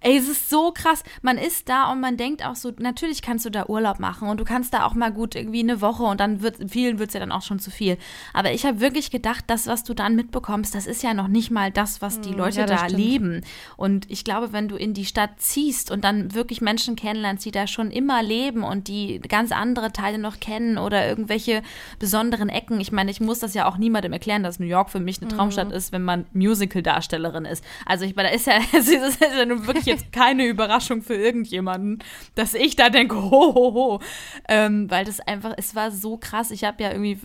Ey, es ist so krass. Man ist da und man denkt auch so, natürlich kannst du da Urlaub machen und du kannst da auch mal gut irgendwie eine Woche und dann wird, vielen wird es ja dann auch schon zu viel. Aber ich habe wirklich gedacht, das, was du dann mitbekommst, das ist ja noch nicht mal das, was die hm, Leute ja, da stimmt. leben. Und ich glaube, wenn du in die Stadt ziehst und dann wirklich Menschen kennenlernst, die da schon immer leben und die ganz andere Teile noch kennen oder irgendwelche besonderen Ecken. Ich meine, ich muss das ja auch niemandem erklären, dass New York für mich eine Traumstadt mhm. ist, wenn man Musical-Darstellerin ist. Also ich meine, da ist ja, es ist ja nun wirklich jetzt keine Überraschung für irgendjemanden, dass ich da denke, ho, ho, ho. Ähm, weil das einfach, es war so krass. Ich habe ja irgendwie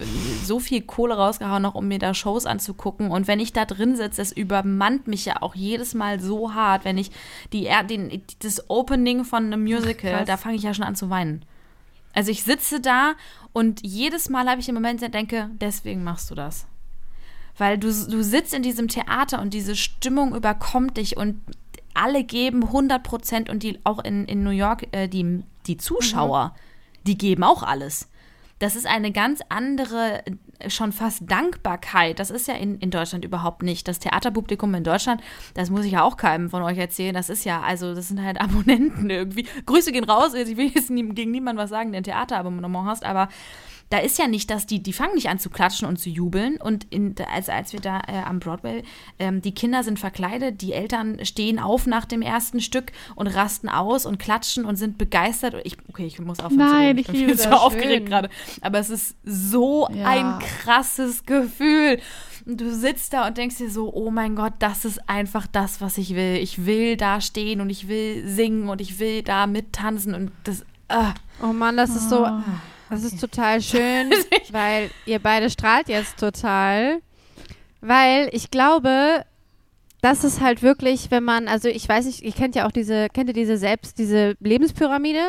so viel Kohle rausgehauen, noch um mir da Shows anzugucken. Und wenn ich da drin sitze, das übermannt mich ja auch jedes Mal so hart, wenn ich die, den, das Opening von einem Musical, Ach, da fange ich ja schon an zu weinen. Also ich sitze da und jedes Mal habe ich im Moment denke, deswegen machst du das. Weil du, du sitzt in diesem Theater und diese Stimmung überkommt dich und alle geben 100 Prozent und die auch in, in New York, äh, die, die Zuschauer, mhm. die geben auch alles. Das ist eine ganz andere, schon fast Dankbarkeit. Das ist ja in, in Deutschland überhaupt nicht. Das Theaterpublikum in Deutschland, das muss ich ja auch keinem von euch erzählen. Das ist ja, also, das sind halt Abonnenten irgendwie. Grüße gehen raus. Ich will jetzt nie, gegen niemanden was sagen, der ein Theaterabonnement hast, aber da ist ja nicht, dass die, die fangen nicht an zu klatschen und zu jubeln. Und in, also als wir da äh, am Broadway, ähm, die Kinder sind verkleidet, die Eltern stehen auf nach dem ersten Stück und rasten aus und klatschen und sind begeistert. Ich, okay, ich muss aufhören Nein, ich, bin so aufgeregt gerade. Aber es ist so ja. ein krasses Gefühl. Und du sitzt da und denkst dir so, oh mein Gott, das ist einfach das, was ich will. Ich will da stehen und ich will singen und ich will da mittanzen und das. Uh. Oh Mann, das ist so. Ah. Das ist total schön, weil ihr beide strahlt jetzt total. Weil ich glaube, das ist halt wirklich, wenn man, also ich weiß nicht, ihr kennt ja auch diese, kennt ihr diese selbst, diese Lebenspyramide?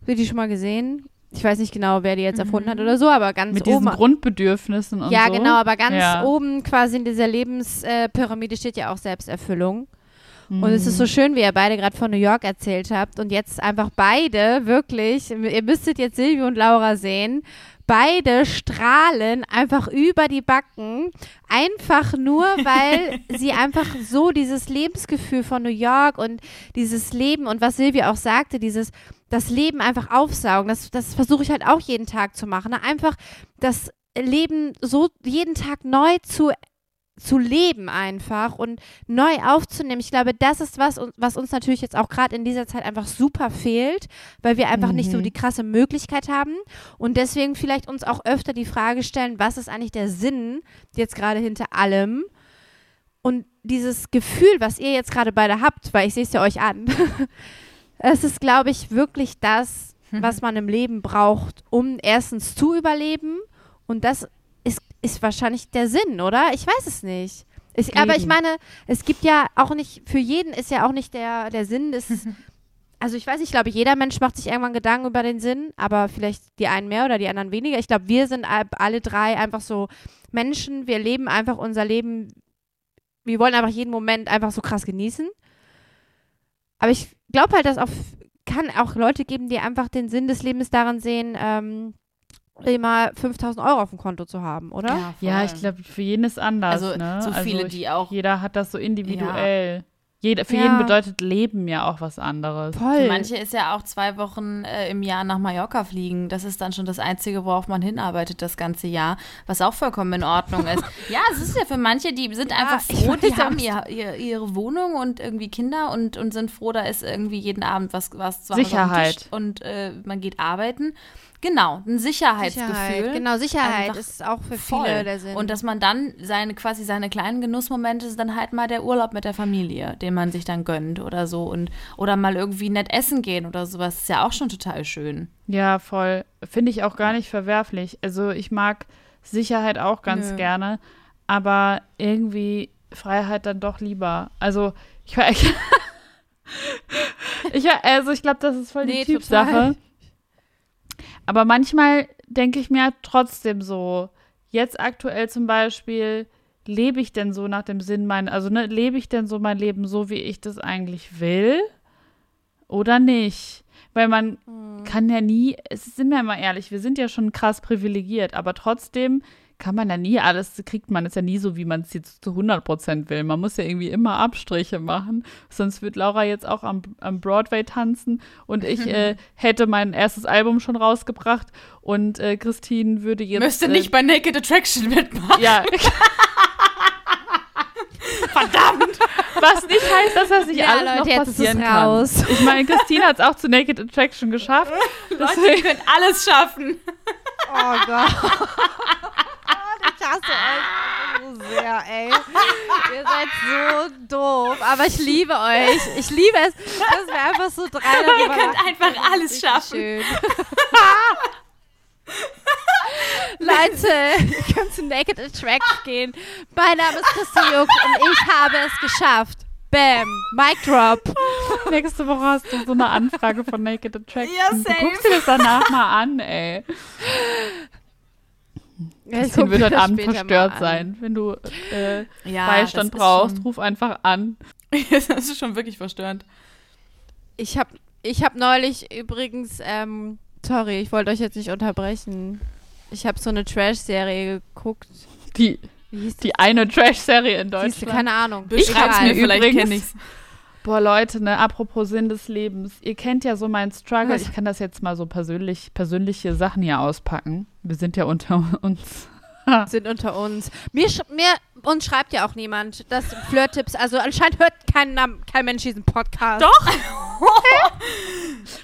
Habt ihr die schon mal gesehen? Ich weiß nicht genau, wer die jetzt erfunden mhm. hat oder so, aber ganz Mit oben. Mit diesen Grundbedürfnissen und ja, so. Ja, genau, aber ganz ja. oben quasi in dieser Lebenspyramide steht ja auch Selbsterfüllung. Und es ist so mhm. schön, wie ihr beide gerade von New York erzählt habt und jetzt einfach beide wirklich, ihr müsstet jetzt Silvio und Laura sehen, beide strahlen einfach über die Backen, einfach nur, weil sie einfach so dieses Lebensgefühl von New York und dieses Leben und was Silvia auch sagte, dieses das Leben einfach aufsaugen, das, das versuche ich halt auch jeden Tag zu machen. Einfach das Leben so jeden Tag neu zu zu leben einfach und neu aufzunehmen. Ich glaube, das ist was, was uns natürlich jetzt auch gerade in dieser Zeit einfach super fehlt, weil wir einfach mhm. nicht so mhm. die krasse Möglichkeit haben und deswegen vielleicht uns auch öfter die Frage stellen, was ist eigentlich der Sinn jetzt gerade hinter allem? Und dieses Gefühl, was ihr jetzt gerade beide habt, weil ich sehe es ja euch an, es ist, glaube ich, wirklich das, was man im Leben braucht, um erstens zu überleben und das ist wahrscheinlich der Sinn, oder? Ich weiß es nicht. Ich, aber ich meine, es gibt ja auch nicht, für jeden ist ja auch nicht der, der Sinn des. also ich weiß ich glaube, jeder Mensch macht sich irgendwann Gedanken über den Sinn, aber vielleicht die einen mehr oder die anderen weniger. Ich glaube, wir sind alle drei einfach so Menschen, wir leben einfach unser Leben, wir wollen einfach jeden Moment einfach so krass genießen. Aber ich glaube halt, dass auch kann auch Leute geben, die einfach den Sinn des Lebens daran sehen, ähm, immer 5000 Euro auf dem Konto zu haben, oder? Ja, ja ich glaube, für jeden ist anders. Also, ne? so viele, also ich, die auch. Jeder hat das so individuell. Ja. Jeder, für ja. jeden bedeutet Leben ja auch was anderes. Voll. Für manche ist ja auch zwei Wochen äh, im Jahr nach Mallorca fliegen. Das ist dann schon das Einzige, worauf man hinarbeitet das ganze Jahr, was auch vollkommen in Ordnung ist. ja, es ist ja für manche, die sind ja, einfach froh, die haben ihr, ihr, ihre Wohnung und irgendwie Kinder und, und sind froh, da ist irgendwie jeden Abend was, was zu Sicherheit. und äh, man geht arbeiten. Genau, ein Sicherheitsgefühl. Sicherheit. Genau, Sicherheit Einfach ist auch für voll. viele der Sinn. Und dass man dann seine quasi seine kleinen Genussmomente ist dann halt mal der Urlaub mit der Familie, den man sich dann gönnt oder so und oder mal irgendwie nett essen gehen oder sowas ist ja auch schon total schön. Ja, voll. Finde ich auch gar nicht verwerflich. Also ich mag Sicherheit auch ganz Nö. gerne, aber irgendwie Freiheit dann doch lieber. Also ich ich also ich glaube, das ist voll die nee, Typsache. Total. Aber manchmal denke ich mir trotzdem so, jetzt aktuell zum Beispiel, lebe ich denn so nach dem Sinn mein, also ne, lebe ich denn so mein Leben so, wie ich das eigentlich will? Oder nicht? Weil man hm. kann ja nie, es sind wir mal ehrlich, wir sind ja schon krass privilegiert, aber trotzdem kann man ja nie alles, kriegt man es ja nie so, wie man es jetzt zu 100 Prozent will. Man muss ja irgendwie immer Abstriche machen. Sonst wird Laura jetzt auch am, am Broadway tanzen und ich äh, hätte mein erstes Album schon rausgebracht und äh, Christine würde jetzt. Müsste nicht äh, bei Naked Attraction mitmachen. Ja. Verdammt! Was nicht heißt, dass das nicht ja, alles Leute, noch passieren kann. Ich meine, Christine hat es auch zu Naked Attraction geschafft. Leute, ihr könnt alles schaffen. Oh Gott. Ich hasse euch so sehr, ey. Ihr seid so doof, aber ich liebe euch. Ich liebe es, dass wir einfach so drei Ihr darüber könnt lachen. einfach alles schaffen. Schön. Leute, ihr könnt zu Naked Attract gehen. Mein Name ist Christine Juck und ich habe es geschafft. Bam, Mic Drop. Nächste Woche hast du so eine Anfrage von Naked Attraction. Ja, Du safe. guckst dir das danach mal an, ey. Ja, ich Christine guck wird heute Abend verstört sein. Wenn du äh, Ja, Beistand brauchst, schon- ruf einfach an. das ist schon wirklich verstörend. Ich habe ich hab neulich übrigens, ähm, sorry, ich wollte euch jetzt nicht unterbrechen. Ich habe so eine Trash-Serie geguckt. Die, die? eine Trash-Serie in Siehste, Deutschland. keine Ahnung. Beschreib's Egal. mir, vielleicht Übrigens- kenne ich's. Boah, Leute, ne, apropos Sinn des Lebens. Ihr kennt ja so meinen Struggle. Ich kann das jetzt mal so persönlich, persönliche Sachen hier auspacken. Wir sind ja unter uns. sind unter uns. Mir, mir uns schreibt ja auch niemand, dass Flirt-Tipps, also anscheinend hört kein, kein Mensch diesen Podcast. Doch.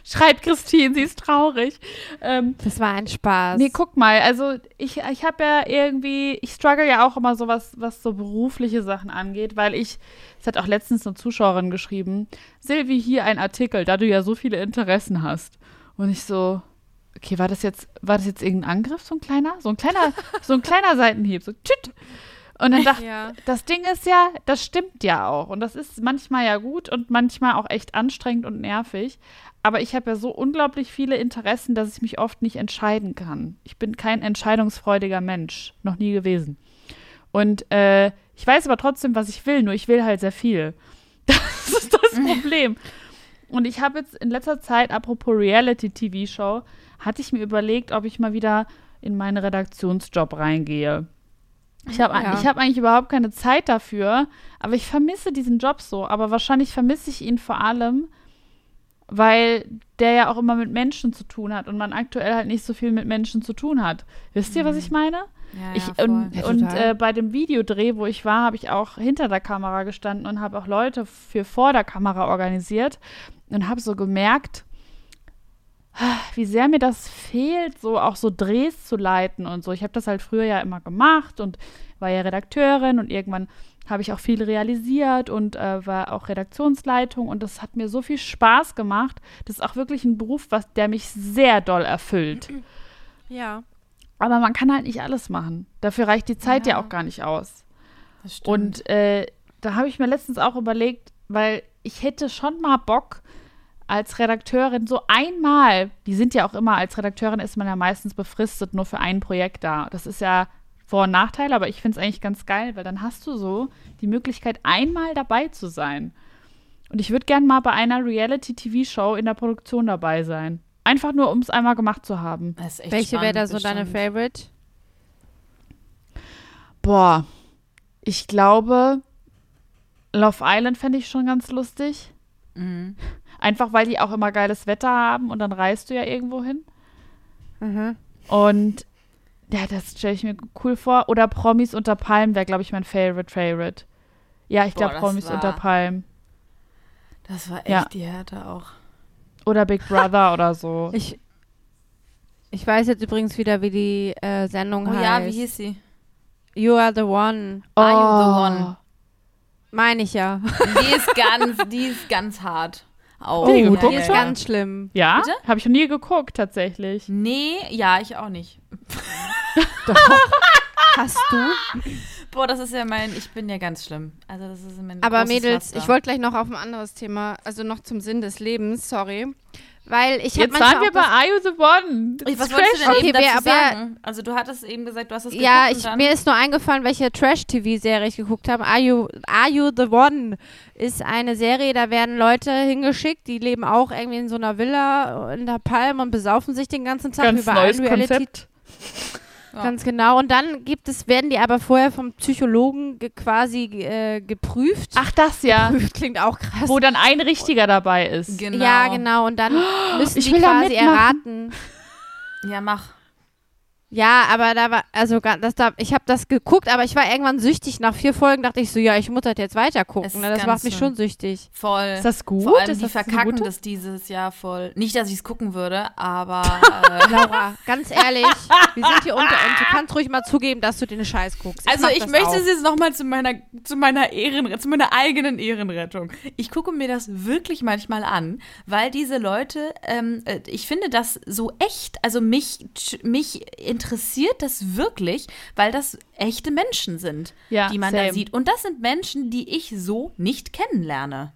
Schreibt Christine, sie ist traurig. Ähm, Das war ein Spaß. Nee, guck mal, also ich, ich habe ja irgendwie, ich struggle ja auch immer so was, was so berufliche Sachen angeht, weil ich, es hat auch letztens eine Zuschauerin geschrieben, Silvi, hier ein Artikel, da du ja so viele Interessen hast. Und ich so, okay, war das jetzt, war das jetzt irgendein Angriff, so ein kleiner? So ein kleiner, so ein kleiner Seitenhieb, so tschütt. Und dann dachte ja. das Ding ist ja, das stimmt ja auch. Und das ist manchmal ja gut und manchmal auch echt anstrengend und nervig. Aber ich habe ja so unglaublich viele Interessen, dass ich mich oft nicht entscheiden kann. Ich bin kein entscheidungsfreudiger Mensch. Noch nie gewesen. Und äh, ich weiß aber trotzdem, was ich will, nur ich will halt sehr viel. Das ist das Problem. Und ich habe jetzt in letzter Zeit, apropos Reality-TV-Show, hatte ich mir überlegt, ob ich mal wieder in meinen Redaktionsjob reingehe. Ich habe Ja. ich hab eigentlich überhaupt keine Zeit dafür, aber ich vermisse diesen Job so. Aber wahrscheinlich vermisse ich ihn vor allem, weil der ja auch immer mit Menschen zu tun hat und man aktuell halt nicht so viel mit Menschen zu tun hat. Wisst ihr, was ich meine? Ja, Ich, ja, und Ja, und äh, bei dem Videodreh, wo ich war, habe ich auch hinter der Kamera gestanden und habe auch Leute für vor der Kamera organisiert und habe so gemerkt, wie sehr mir das fehlt, so auch so Drehs zu leiten und so. Ich habe das halt früher ja immer gemacht und war ja Redakteurin und irgendwann habe ich auch viel realisiert und äh, war auch Redaktionsleitung und das hat mir so viel Spaß gemacht. Das ist auch wirklich ein Beruf, was der mich sehr doll erfüllt. ja. Aber man kann halt nicht alles machen. Dafür reicht die Zeit ja, Ja. auch gar nicht aus. Das stimmt. Und äh, da habe ich mir letztens auch überlegt, weil ich hätte schon mal Bock als Redakteurin so einmal, die sind ja auch immer, als Redakteurin ist man ja meistens befristet nur für ein Projekt da. Das ist ja Vor- und Nachteil, aber ich finde es eigentlich ganz geil, weil dann hast du so die Möglichkeit, einmal dabei zu sein. Und ich würde gern mal bei einer Reality-TV-Show in der Produktion dabei sein. Einfach nur, um es einmal gemacht zu haben. Das ist echt Welche wäre da so deine bestimmt. Favorite? Boah, ich glaube, Love Island fände ich schon ganz lustig. Mhm. Einfach weil die auch immer geiles Wetter haben und dann reist du ja irgendwo hin. Mhm. Und ja, das stelle ich mir cool vor. Oder Promis unter Palmen wäre, glaube ich, mein Favorite Favorite. Ja, ich glaube Promis war- unter Palmen. Das war echt Ja. die Härte auch. Oder Big Brother oder so. Ich, ich weiß jetzt übrigens wieder, wie die äh, Sendung Oh heißt. ja, wie hieß sie? You are the one. Are you the one? Meine ich ja. Die ist ganz, die ist ganz hart. Die Oh, geguckt die ist schon? ganz schlimm. Ja? Habe ich noch nie geguckt, tatsächlich. Nee, ja, ich auch nicht. Hast du? Boah, das ist ja mein, ich bin ja ganz schlimm. Also das ist mein Aber Mädels, Laster. ich wollte gleich noch auf ein anderes Thema, also noch zum Sinn des Lebens, sorry. Weil ich Jetzt waren wir bei das- Are You the One? Ey, Was Das wolltest du denn Okay, eben dazu wer- wer- sagen? Also du hattest eben gesagt, du hast es Ja, geguckt ich, und dann mir ist nur eingefallen, welche Trash-TV-Serie ich geguckt habe. Are you, Are you the One? Ist eine Serie, da werden Leute hingeschickt, die leben auch irgendwie in so einer Villa in der Palm und besaufen sich den ganzen Tag Ganz über neues ein Reality. Konzept. Ja. Ganz genau. Und dann gibt es, werden die aber vorher vom Psychologen ge quasi äh, geprüft. Ach, das ja. Geprüft klingt auch krass. Wo dann ein Richtiger dabei ist. genau. Ja, genau. Und dann müssen Ich die quasi erraten. Ja, mach. Ja, aber da war, also das da, ich habe das geguckt, aber ich war irgendwann süchtig. Nach vier Folgen dachte ich so, ja, ich muss das jetzt weiter gucken. Ne? Das macht mich schon süchtig. Voll. Ist das gut? Vor allem ist die das verkacken das dieses Jahr voll. Nicht, dass ich es gucken würde, aber äh, Laura, ganz ehrlich, wir sind hier unter uns. Du kannst ruhig mal zugeben, dass du den Scheiß guckst. Also mach ich möchte auch. es jetzt nochmal zu meiner, zu meiner Ehren, zu meiner eigenen Ehrenrettung. Ich gucke mir das wirklich manchmal an, weil diese Leute, ähm, äh, ich finde das so echt, also mich, mich interessiert das wirklich, weil das echte Menschen sind, Ja, die man same. da sieht. Und das sind Menschen, die ich so nicht kennenlerne.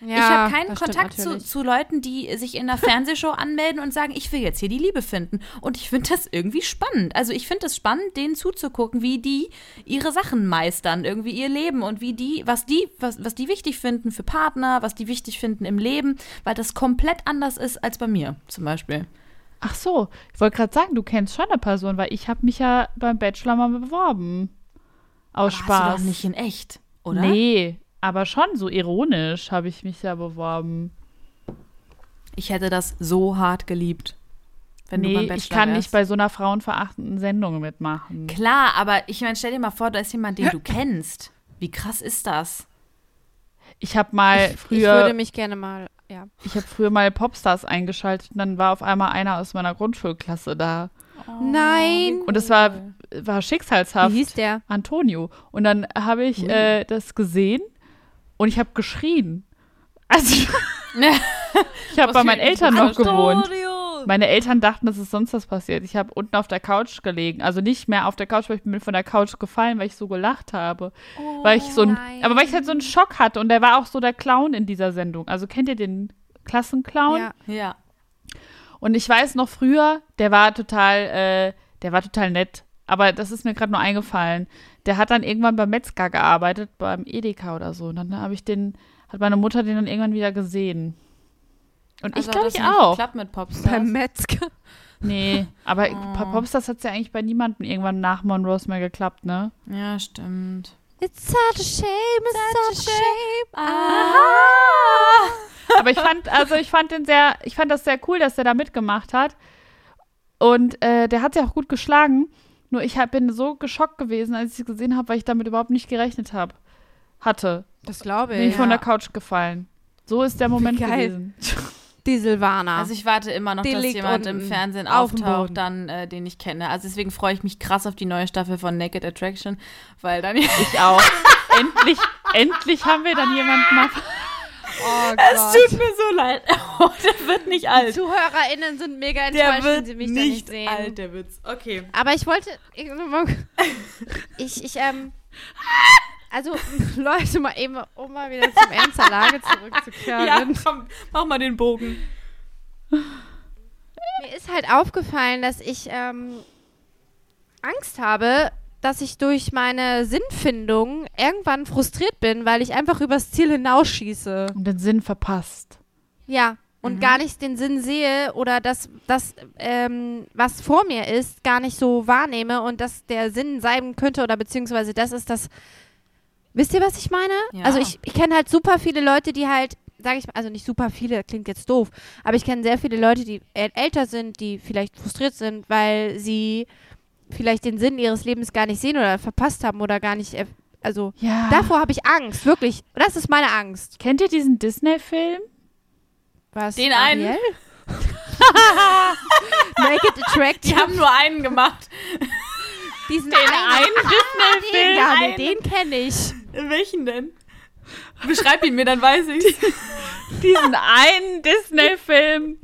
Ja, ich habe keinen Kontakt zu, zu Leuten, die sich in einer Fernsehshow anmelden und sagen, ich will jetzt hier die Liebe finden. Und ich finde das irgendwie spannend. Also ich finde es spannend, denen zuzugucken, wie die ihre Sachen meistern, irgendwie ihr Leben und wie die, was die, was, was die wichtig finden für Partner, was die wichtig finden im Leben, weil das komplett anders ist als bei mir zum Beispiel. Ach so, ich wollte gerade sagen, du kennst schon eine Person, weil ich habe mich ja beim Bachelor mal beworben. Aus Aber Spaß. Hast du doch nicht in echt, oder? Nee, aber schon so ironisch habe ich mich ja beworben. Ich hätte das so hart geliebt. Wenn du beim nee, Bachelor ich kann wärst. nicht bei so einer frauenverachtenden Sendung mitmachen. Klar, aber ich meine, stell dir mal vor, da ist jemand, den du kennst. Wie krass ist das? Ich habe mal Ich würde früher, mich gerne mal, ja. ich habe früher mal Popstars eingeschaltet und dann war auf einmal einer aus meiner Grundschulklasse da. Nein. Und es war, war schicksalshaft. Wie hieß der? Antonio. Und dann habe ich äh, das gesehen und ich habe geschrien. Also ich habe bei meinen Eltern noch gewohnt. Meine Eltern dachten, dass es sonst was passiert. Ich habe unten auf der Couch gelegen. Also nicht mehr auf der Couch, weil ich bin von der Couch gefallen, weil ich so gelacht habe. weil ich so ein, nein. aber weil ich halt so einen Schock hatte. Und der war auch so der Clown in dieser Sendung. Also kennt ihr den Klassenclown? Ja. Ja. Und ich weiß noch früher, der war total, äh, der war total nett. Aber das ist mir gerade nur eingefallen. Der hat dann irgendwann beim Metzger gearbeitet, beim Edeka oder so. Und dann habe ich den, hat meine Mutter den dann irgendwann wieder gesehen. Und Also ich glaube ich auch. geklappt mit Popstars. Beim Metzger. Nee, aber bei Popstars hat es ja eigentlich bei niemandem irgendwann nach Monrose mehr geklappt, ne? Ja, stimmt. It's such a shame, it's such a shame. Aber ich fand, also ich fand den sehr, ich fand das sehr cool, dass der da mitgemacht hat. Und äh, der hat sich auch gut geschlagen. Nur ich hab, bin so geschockt gewesen, als ich es gesehen habe, weil ich damit überhaupt nicht gerechnet habe. Hatte. Das glaube Bin ich ich. von der Couch gefallen. So ist der Moment geil. gewesen. Die Silvana. Also ich warte immer noch, Die dass jemand im Fernsehen auftaucht, dann äh, den ich kenne. Also deswegen freue ich mich krass auf die neue Staffel von Naked Attraction, weil dann Ich auch. endlich, endlich haben wir dann jemanden mal. oh Es tut mir so leid. Oh, der wird nicht Die alt. ZuhörerInnen sind mega enttäuscht, wenn sie mich da nicht nicht sehen. alt, der Witz. Okay. Aber ich wollte. Ich, ich, ich ähm. Also, Leute, mal eben, um mal wieder zum Ernst der Lage zurückzukehren. Ja, komm, mach mal den Bogen. Mir ist halt aufgefallen, dass ich ähm, Angst habe, dass ich durch meine Sinnfindung irgendwann frustriert bin, weil ich einfach übers Ziel hinausschieße. Und den Sinn verpasst. Ja. Und gar nicht den Sinn sehe oder das, das ähm, was vor mir ist, gar nicht so wahrnehme und dass der Sinn sein könnte oder beziehungsweise das ist das. Wisst ihr, was ich meine? Ja. Also ich, ich kenne halt super viele Leute, die halt, sage ich mal, also nicht super viele, klingt jetzt doof, aber ich kenne sehr viele Leute, die äl- älter sind, die vielleicht frustriert sind, weil sie vielleicht den Sinn ihres Lebens gar nicht sehen oder verpasst haben oder gar nicht, also Ja. davor habe ich Angst, wirklich. Das ist meine Angst. Kennt ihr diesen Disney-Film? Was? Den einen? Ariel? Naked Die Attraction. haben nur einen gemacht. Diesen Den einen, einen den, Disney-Film? einen. den kenne ich. Welchen denn? Beschreib ihn mir, dann weiß ich's. diesen einen Disney-Film,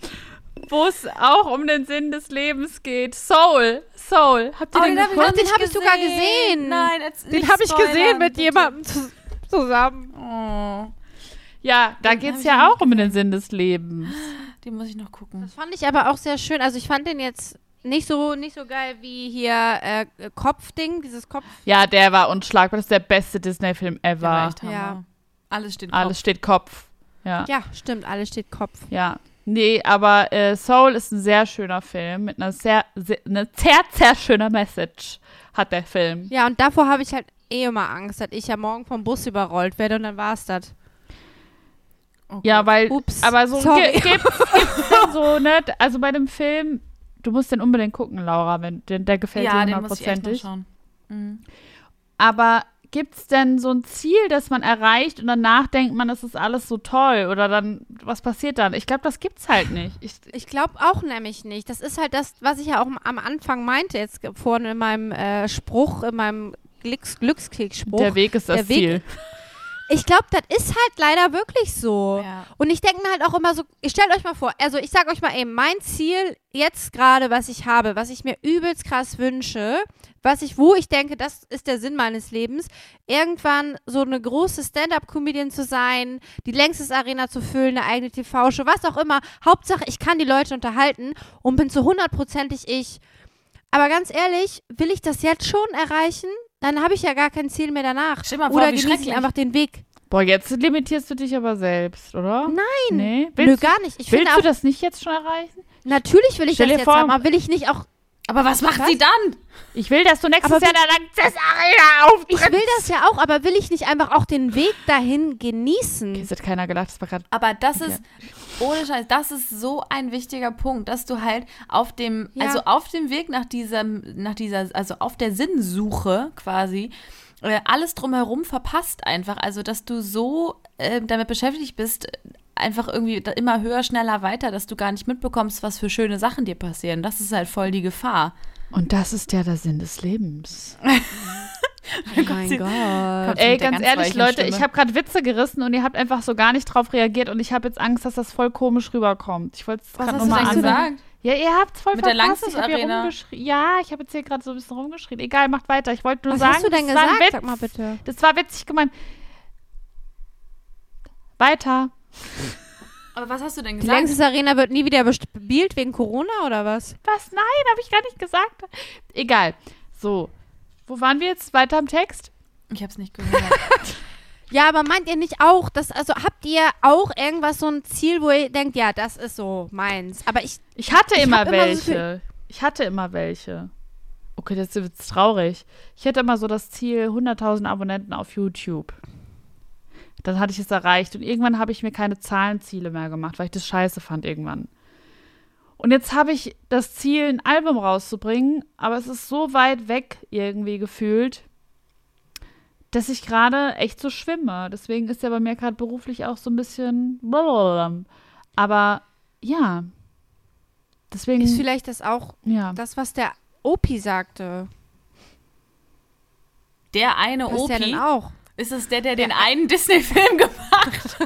wo es auch um den Sinn des Lebens geht. Soul. Soul. Habt ihr Oh, den den hab ich geguckt? noch den nicht hab ich sogar gesehen. Nein, jetzt Den habe ich gesehen mit bitte. jemandem zu, zusammen. Oh, Ja, da geht es ich ja auch um den Sinn des Lebens. den muss ich noch gucken. Das fand ich aber auch sehr schön. Also ich fand den jetzt nicht so nicht so geil wie hier äh, Kopfding, dieses Kopf. Ja, der war unschlagbar. Das ist der beste Disney-Film war ever. Ja. Alles steht Alles steht Kopf. Ja. Ja, stimmt, alles steht Kopf. Ja. Nee, aber äh, Soul ist ein sehr schöner Film mit einer sehr, sehr, eine sehr, sehr schöner Message hat der Film. Ja, und davor habe ich halt eh immer Angst, dass ich ja morgen vom Bus überrollt werde und dann war's das. Oh Ja, weil, Ups, aber so sorry. ge- gibt's, gibt's denn so, ne, also bei dem Film, du musst den unbedingt gucken, Laura, wenn der, der gefällt ja, dir den muss ich echt noch hundertprozentig. schauen. Mhm. Aber gibt es denn so ein Ziel, das man erreicht und danach denkt man, es ist alles so toll? Oder dann, was passiert dann? Ich glaube, das gibt's halt nicht. Ich, Ich glaube auch nämlich nicht. Das ist halt das, was ich ja auch am Anfang meinte, jetzt vorne in meinem äh, Spruch, in meinem Glücks Glückskeks-Spruch. der Weg ist das der Weg- Ziel. Ich glaube, das ist halt leider wirklich so. Ja. Und ich denke mir halt auch immer so, ich stellt euch mal vor, also ich sag euch mal eben, mein Ziel jetzt gerade, was ich habe, was ich mir übelst krass wünsche, was ich, wo ich denke, das ist der Sinn meines Lebens, irgendwann so eine große Stand-up-Comedian zu sein, die Längstes Arena zu füllen, eine eigene TV-Show, was auch immer. Hauptsache, ich kann die Leute unterhalten und bin zu hundertprozentig ich. Aber ganz ehrlich, will ich das jetzt schon erreichen? Dann habe ich ja gar kein Ziel mehr danach. Stell dir mal vor, Oder wie genieße ich schrecklich. einfach den Weg. Boah, jetzt limitierst du dich aber selbst, oder? Nein. Nee. Nö, Willst, gar nicht. Ich willst finde du auch, das nicht jetzt schon erreichen? natürlich will ich Stell das dir jetzt vor- haben, aber will ich nicht auch Aber was macht Was? sie dann? Ich will, dass du nächstes Aber Jahr in der Lanxess Arena auftrittst. Ich will das ja auch, aber will ich nicht einfach auch den Weg dahin genießen? Es hat keiner gelacht, das war gerade. Aber das ist, ohne Scheiß, das ist so ein wichtiger Punkt, dass du halt auf dem, Ja. also auf dem Weg nach diesem, nach dieser, also auf der Sinnsuche quasi, äh, alles drumherum verpasst einfach. Also, dass du so äh, damit beschäftigt bist, einfach irgendwie immer höher, schneller, weiter, dass du gar nicht mitbekommst, was für schöne Sachen dir passieren. Das ist halt voll die Gefahr. Und das ist ja der Sinn des Lebens. Oh mein Gott. Kommt Ey, der ganz ganz ehrlich, Leute, Stimme. ich habe gerade Witze gerissen und ihr habt einfach so gar nicht drauf reagiert und ich habe jetzt Angst, dass das voll komisch rüberkommt. Ich wollte es Was gerade nochmal gesagt? Ja, ihr habt's voll Mit der verpasst. Ich hab Ja, ich habe jetzt hier gerade so ein bisschen rumgeschrien. Egal, macht weiter. Ich wollte nur Was sagen, hast du denn gesagt? Witz. Sag mal bitte. Das war witzig gemeint. Weiter. Aber was hast du denn Die gesagt? Längstes Arena wird nie wieder bespielt wegen Corona oder was? Was? Nein, habe ich gar nicht gesagt. Egal. So. Wo waren wir jetzt? Weiter im Text? Ich hab's nicht gehört. Ja, aber meint ihr nicht auch, dass, also habt ihr auch irgendwas, so ein Ziel, wo ihr denkt, ja, das ist so meins. Aber ich, Ich hatte Ich immer hab immer so welche. ich hatte immer welche. Okay, das jetzt traurig. Ich hatte immer so das Ziel 100.000 Abonnenten auf YouTube. Dann hatte ich es erreicht und irgendwann habe ich mir keine Zahlenziele mehr gemacht, weil ich das scheiße fand irgendwann. Und jetzt habe ich das Ziel, ein Album rauszubringen, aber es ist so weit weg irgendwie gefühlt, dass ich gerade echt so schwimme. Deswegen ist ja bei mir gerade beruflich auch so ein bisschen. blablabla. Aber ja. Deswegen. ist vielleicht das auch ja. das, was der Opi sagte. Der eine Was der Opi. denn auch? Ist es der, der den einen Disney-Film gemacht hat?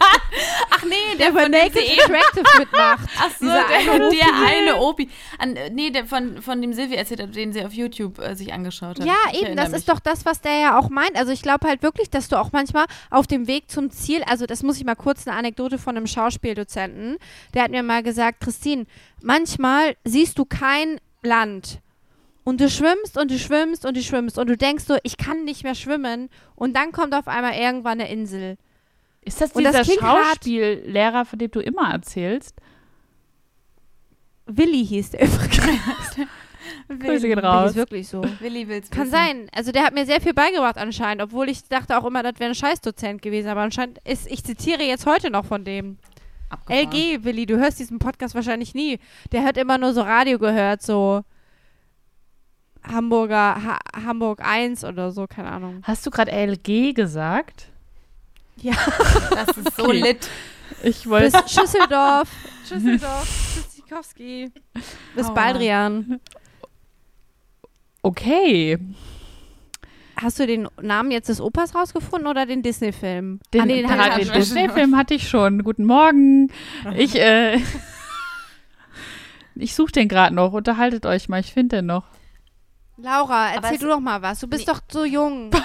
Ach nee, der, Der bei von Naked Attractive mitmacht. Ach so, der, eine der Opi. eine Opi. An, nee, der von, von dem Silvi erzählt hat, den sie auf YouTube äh, sich angeschaut hat. Ja, Ich eben, das mich. ist doch das, was der ja auch meint. Also ich glaube halt wirklich, dass du auch manchmal auf dem Weg zum Ziel, also das muss ich mal kurz eine Anekdote von einem Schauspieldozenten, der hat mir mal gesagt, Christine, manchmal siehst du kein Land und du schwimmst und du schwimmst und du schwimmst und du denkst so, ich kann nicht mehr schwimmen und dann kommt auf einmal irgendwann eine Insel. Ist das Und dieser. Schauspiellehrer, von dem du immer erzählst? Willi hieß der übrigens. Grüße gehen Willi raus. ist wirklich so. Willi will's Kann wissen. sein. Also der hat mir sehr viel beigebracht anscheinend, obwohl ich dachte auch immer, das wäre ein Scheißdozent gewesen. Aber anscheinend ist, ich zitiere jetzt heute noch von dem. Abgefahren. LG, Willi, du hörst diesen Podcast wahrscheinlich nie. Der hat immer nur so Radio gehört, so Hamburger, ha Hamburg 1 oder so, keine Ahnung. Hast du gerade LG gesagt? Ja, Das ist so Okay. lit. Ich bis wollte. Schüsseldorf, Schüsseldorf, Tschüssikowski, bis. Baldrian. Okay. Hast du den Namen jetzt des Opas rausgefunden oder den Disney-Film? Den, Ah, nee, den den, den. Disney-Film hatte ich schon. Guten Morgen. Ich, äh. ich suche den gerade noch. Unterhaltet euch mal. Ich finde den noch. Laura, erzähl es- du doch mal was. Du bist doch so jung.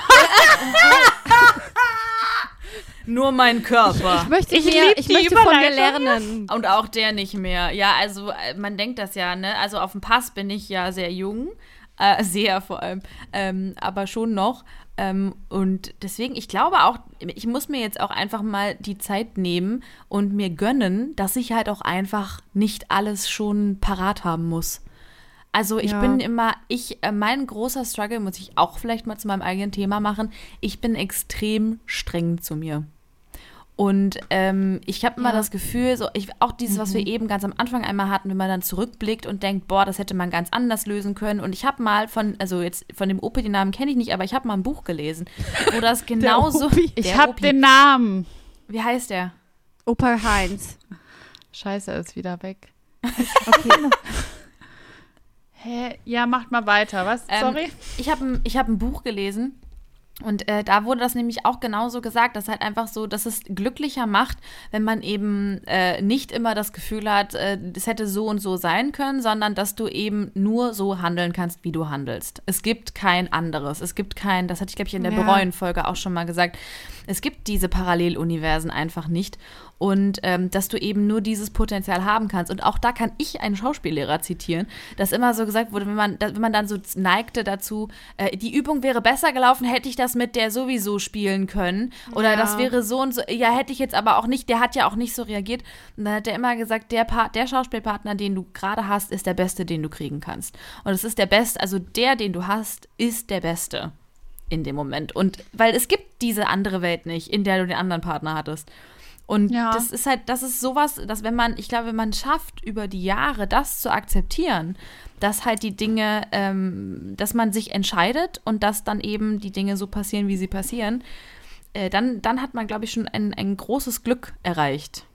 Nur mein Körper. Ich möchte, Ich lieb ich möchte von dir lernen. Und auch der nicht mehr. Ja, also äh, man denkt das ja, ne? Also auf dem Pass bin ich ja sehr jung. Äh, sehr vor allem. Ähm, aber schon noch. Ähm, und deswegen, ich glaube auch, ich muss mir jetzt auch einfach mal die Zeit nehmen und mir gönnen, dass ich halt auch einfach nicht alles schon parat haben muss. Also ich Ja. bin immer, ich, äh, mein großer Struggle muss ich auch vielleicht mal zu meinem eigenen Thema machen. Ich bin extrem streng zu mir. Und ähm, ich habe immer Ja. das Gefühl, so ich, auch dieses, was Mhm. wir eben ganz am Anfang einmal hatten, wenn man dann zurückblickt und denkt, boah, das hätte man ganz anders lösen können. Und ich habe mal von, also jetzt von dem Opi, den Namen kenne ich nicht, aber ich habe mal ein Buch gelesen, wo das genauso. Ich habe den Namen. Wie heißt der? Opa Heinz. Scheiße, er ist wieder weg. Okay. Hä? Ja, macht mal weiter. Was? Ähm, Sorry. Ich habe ein, ich hab ein Buch gelesen und äh, da wurde das nämlich auch genauso gesagt, dass halt einfach so, dass es glücklicher macht, wenn man eben äh, nicht immer das Gefühl hat, äh, es hätte so und so sein können, sondern dass du eben nur so handeln kannst, wie du handelst. Es gibt kein anderes. Es gibt kein, das hatte ich, glaube ich, in der Ja. Bereuen-Folge auch schon mal gesagt, es gibt diese Paralleluniversen einfach nicht. Und ähm, dass du eben nur dieses Potenzial haben kannst. Und auch da kann ich einen Schauspiellehrer zitieren, dass immer so gesagt wurde, wenn man, wenn man dann so neigte dazu, äh, die Übung wäre besser gelaufen, hätte ich das mit der sowieso spielen können. Oder Ja. das wäre so und so, ja, hätte ich jetzt aber auch nicht, der hat ja auch nicht so reagiert. Und dann hat er immer gesagt, der, Part, der Schauspielpartner, den du gerade hast, ist der beste, den du kriegen kannst. Und es ist der beste, also der, den du hast, ist der beste in dem Moment. Und weil es gibt diese andere Welt nicht, in der du den anderen Partner hattest. Und Ja. das ist halt, das ist sowas, dass wenn man, ich glaube, wenn man schafft, über die Jahre das zu akzeptieren, dass halt die Dinge, ähm, dass man sich entscheidet und dass dann eben die Dinge so passieren, wie sie passieren, äh, dann, dann hat man, glaube ich, schon ein, ein großes Glück erreicht.